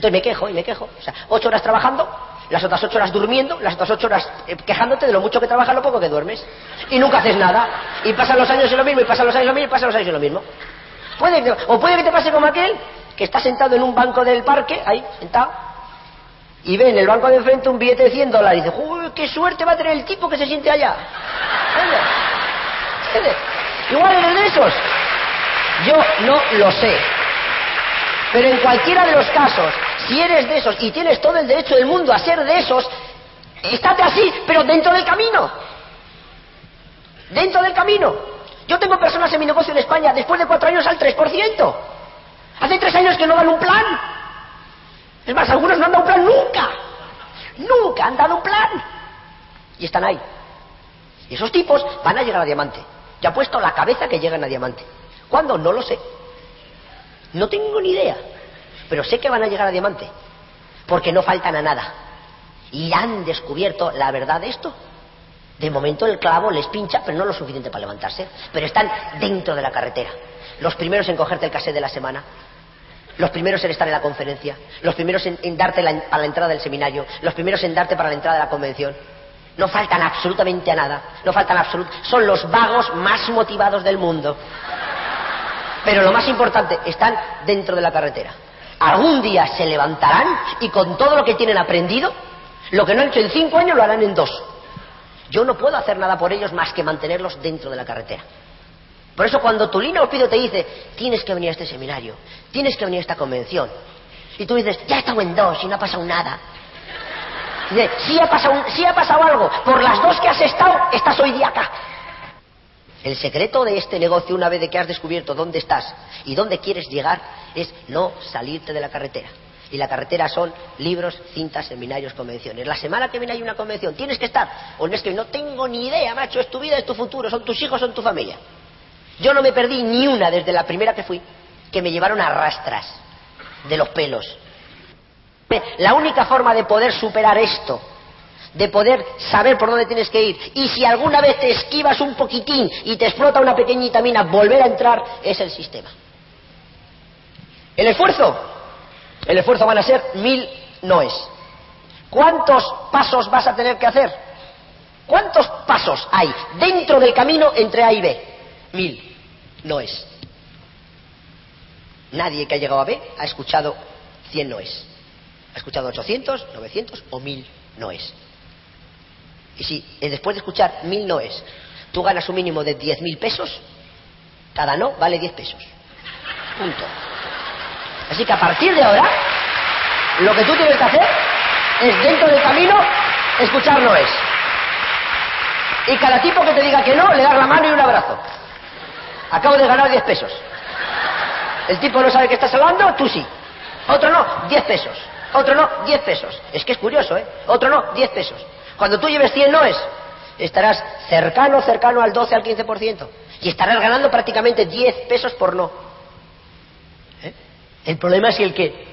Entonces me quejo y me quejo. O sea, ocho horas trabajando, las otras ocho horas durmiendo, las otras ocho horas eh, quejándote de lo mucho que trabajas, lo poco que duermes. Y nunca haces nada. Y pasan los años y lo mismo, y pasan los años y lo mismo, y pasan los años y lo mismo. Puede o puede que te pase como aquel que está sentado en un banco del parque, ahí, sentado, y ve en el banco de enfrente un billete de 100 dólares y dice, ¡Uy, qué suerte va a tener el tipo que se siente allá! Igual eres de esos. Yo no lo sé. Pero en cualquiera de los casos, si eres de esos y tienes todo el derecho del mundo a ser de esos, estate así, pero dentro del camino. Dentro del camino. Yo tengo personas en mi negocio en España después de cuatro años al 3%. Hace tres años que no dan un plan. Es más, algunos no han dado un plan nunca. Nunca han dado un plan. Y están ahí. Y esos tipos van a llegar a diamante. Ya ha puesto la cabeza que llegan a diamante. ¿Cuándo? No lo sé. No tengo ni idea. Pero sé que van a llegar a diamante. Porque no faltan a nada. Y han descubierto la verdad de esto. De momento el clavo les pincha, pero no lo suficiente para levantarse. Pero están dentro de la carretera. Los primeros en cogerte el cassette de la semana. Los primeros en estar en la conferencia. Los primeros en, darte para la entrada del seminario. Los primeros en darte para la entrada de la convención. No faltan absolutamente a nada. No faltan absolutamente. Son los vagos más motivados del mundo. Pero lo más importante, están dentro de la carretera. Algún día se levantarán y con todo lo que tienen aprendido, lo que no han hecho en cinco años lo harán en dos. Yo no puedo hacer nada por ellos más que mantenerlos dentro de la carretera. Por eso cuando tu línea Ospido te dice, tienes que venir a este seminario, tienes que venir a esta convención, y tú dices, ya he estado en dos y no ha pasado nada. dice, sí ha pasado, sí ha pasado algo, por las dos que has estado, estás hoy día acá. El secreto de este negocio, una vez de que has descubierto dónde estás y dónde quieres llegar, es no salirte de la carretera. Y la carretera son libros, cintas, seminarios, convenciones. La semana que viene hay una convención, tienes que estar. O no es que no tengo ni idea, macho, es tu vida, es tu futuro, son tus hijos, son tu familia. Yo no me perdí ni una desde la primera que fui, que me llevaron a rastras de los pelos. La única forma de poder superar esto de poder saber por dónde tienes que ir. Y si alguna vez te esquivas un poquitín y te explota una pequeñita mina, volver a entrar es el sistema. El esfuerzo, el esfuerzo van a ser mil noes. ¿Cuántos pasos vas a tener que hacer? ¿Cuántos pasos hay dentro del camino entre A y B? Mil noes. Nadie que ha llegado a B ha escuchado 100 noes. Ha escuchado 800, 900 o 1000 noes. Y si eh, después de escuchar mil noes, tú ganas un mínimo de diez mil pesos, cada no vale diez pesos. Punto. Así que a partir de ahora, lo que tú tienes que hacer es dentro del camino escuchar noes. Y cada tipo que te diga que no, le das la mano y un abrazo. Acabo de ganar diez pesos. El tipo no sabe que estás hablando, tú sí. Otro no, diez pesos. Otro no, diez pesos. Es que es curioso, ¿eh? Otro no, diez pesos. Cuando tú lleves 100 noes, estarás cercano, cercano al 12, al 15%. Y estarás ganando prácticamente 10 pesos por no. ¿Eh? El problema es que el que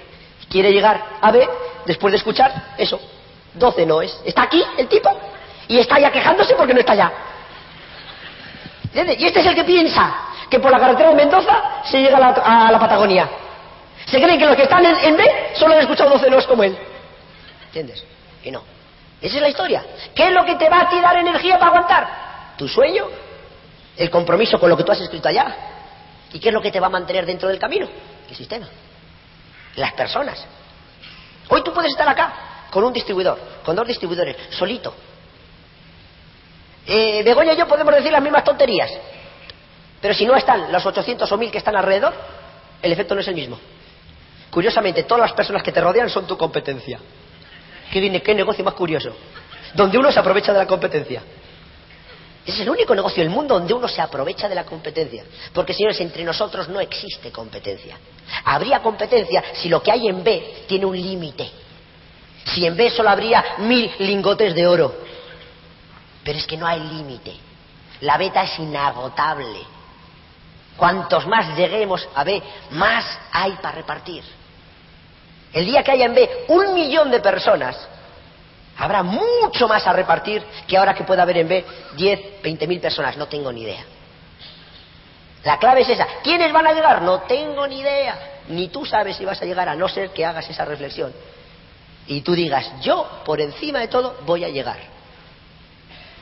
quiere llegar a B, después de escuchar eso, 12 noes. Está aquí el tipo y está ya quejándose porque no está allá. ¿Entiendes? Y este es el que piensa que por la carretera de Mendoza se llega a la, Patagonia. Se creen que los que están en, en B solo han escuchado 12 noes como él. ¿Entiendes? Y no. Esa es la historia. ¿Qué es lo que te va a ti dar energía para aguantar? Tu sueño, el compromiso con lo que tú has escrito allá. ¿Y qué es lo que te va a mantener dentro del camino? El sistema. Las personas. Hoy tú puedes estar acá con un distribuidor, con dos distribuidores, solito. Eh, Begoña y yo podemos decir las mismas tonterías. Pero si no están los 800 o 1000 que están alrededor, el efecto no es el mismo. Curiosamente, todas las personas que te rodean son tu competencia. ¿Qué, qué negocio más curioso? Donde uno se aprovecha de la competencia. es el único negocio del mundo donde uno se aprovecha de la competencia. Porque, señores, entre nosotros no existe competencia. Habría competencia si lo que hay en B tiene un límite. Si en B solo habría mil lingotes de oro. Pero es que no hay límite. La beta es inagotable. Cuantos más lleguemos a B, más hay para repartir. El día que haya en B un millón de personas, habrá mucho más a repartir que ahora que pueda haber en B 10, 20 mil personas. No tengo ni idea. La clave es esa. ¿Quiénes van a llegar? No tengo ni idea. Ni tú sabes si vas a llegar a no ser que hagas esa reflexión. Y tú digas, yo por encima de todo voy a llegar.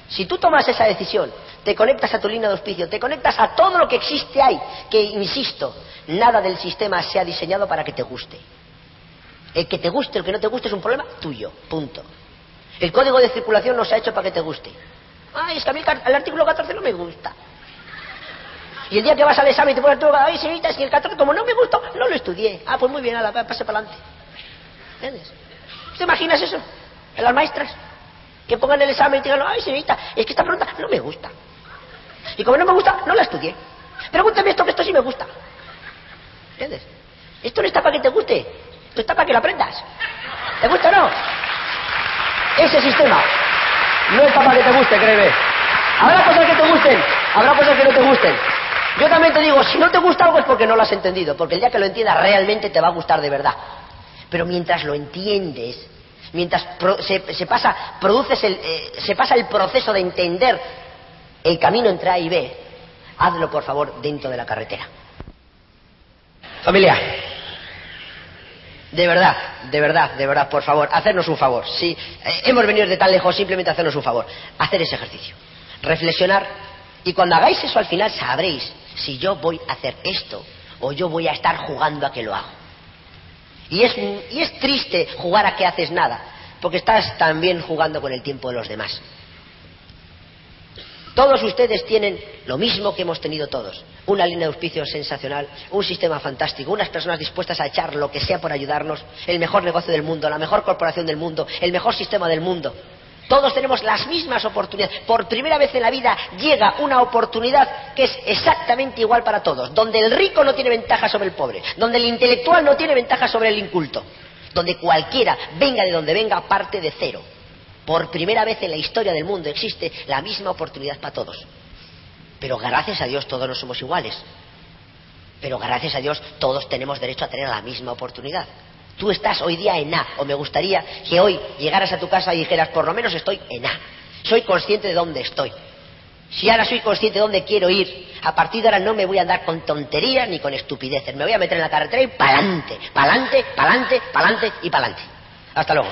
Si tú tomas esa decisión, te conectas a tu línea de auspicio, te conectas a todo lo que existe ahí, que, insisto, nada del sistema se ha diseñado para que te guste. El que te guste, el que no te guste es un problema tuyo, punto. El código de circulación no se ha hecho para que te guste. Ay, es que a mí el, artículo 14 no me gusta. Y el día que vas al examen te pones todo, ay, señorita, si el 14 como no me gustó, no lo estudié. Ah, pues muy bien, la pase para adelante. ¿Entiendes? ¿Te imaginas eso? En las maestras. Que pongan el examen y digan, ay, señorita, es que esta pregunta no me gusta. Y como no me gusta, no la estudié. Pregúntame esto, que esto sí me gusta. ¿Entiendes? Esto no está para que te guste, está para que lo aprendas. ¿Te gusta o no? Ese sistema no está para que te guste, créeme. Habrá cosas que te gusten, habrá cosas que no te gusten. Yo también te digo, si no te gusta algo es porque no lo has entendido, porque el día que lo entiendas realmente te va a gustar de verdad. Pero mientras lo entiendes, mientras se, pasa, produces el, eh, se pasa el proceso de entender el camino entre A y B, hazlo por favor dentro de la carretera. Familia, de verdad, de verdad, de verdad, por favor, hacernos un favor. Si eh, hemos venido de tan lejos, simplemente hacernos un favor. Hacer ese ejercicio. Reflexionar. Y cuando hagáis eso al final sabréis si yo voy a hacer esto o yo voy a estar jugando a que lo hago. Y es, y es triste jugar a que haces nada, porque estás también jugando con el tiempo de los demás. Todos ustedes tienen lo mismo que hemos tenido todos. Una línea de auspicio sensacional, un sistema fantástico, unas personas dispuestas a echar lo que sea por ayudarnos, el mejor negocio del mundo, la mejor corporación del mundo, el mejor sistema del mundo. Todos tenemos las mismas oportunidades. Por primera vez en la vida llega una oportunidad que es exactamente igual para todos, donde el rico no tiene ventaja sobre el pobre, donde el intelectual no tiene ventaja sobre el inculto, donde cualquiera, venga de donde venga, parte de cero. Por primera vez en la historia del mundo existe la misma oportunidad para todos. Pero gracias a Dios todos no somos iguales. Pero gracias a Dios todos tenemos derecho a tener la misma oportunidad. Tú estás hoy día en A, o me gustaría que hoy llegaras a tu casa y dijeras, por lo menos estoy en A. Soy consciente de dónde estoy. Si ahora soy consciente de dónde quiero ir, a partir de ahora no me voy a andar con tonterías ni con estupideces. Me voy a meter en la carretera y pa'lante, pa'lante, pa'lante, pa'lante y pa'lante. Hasta luego.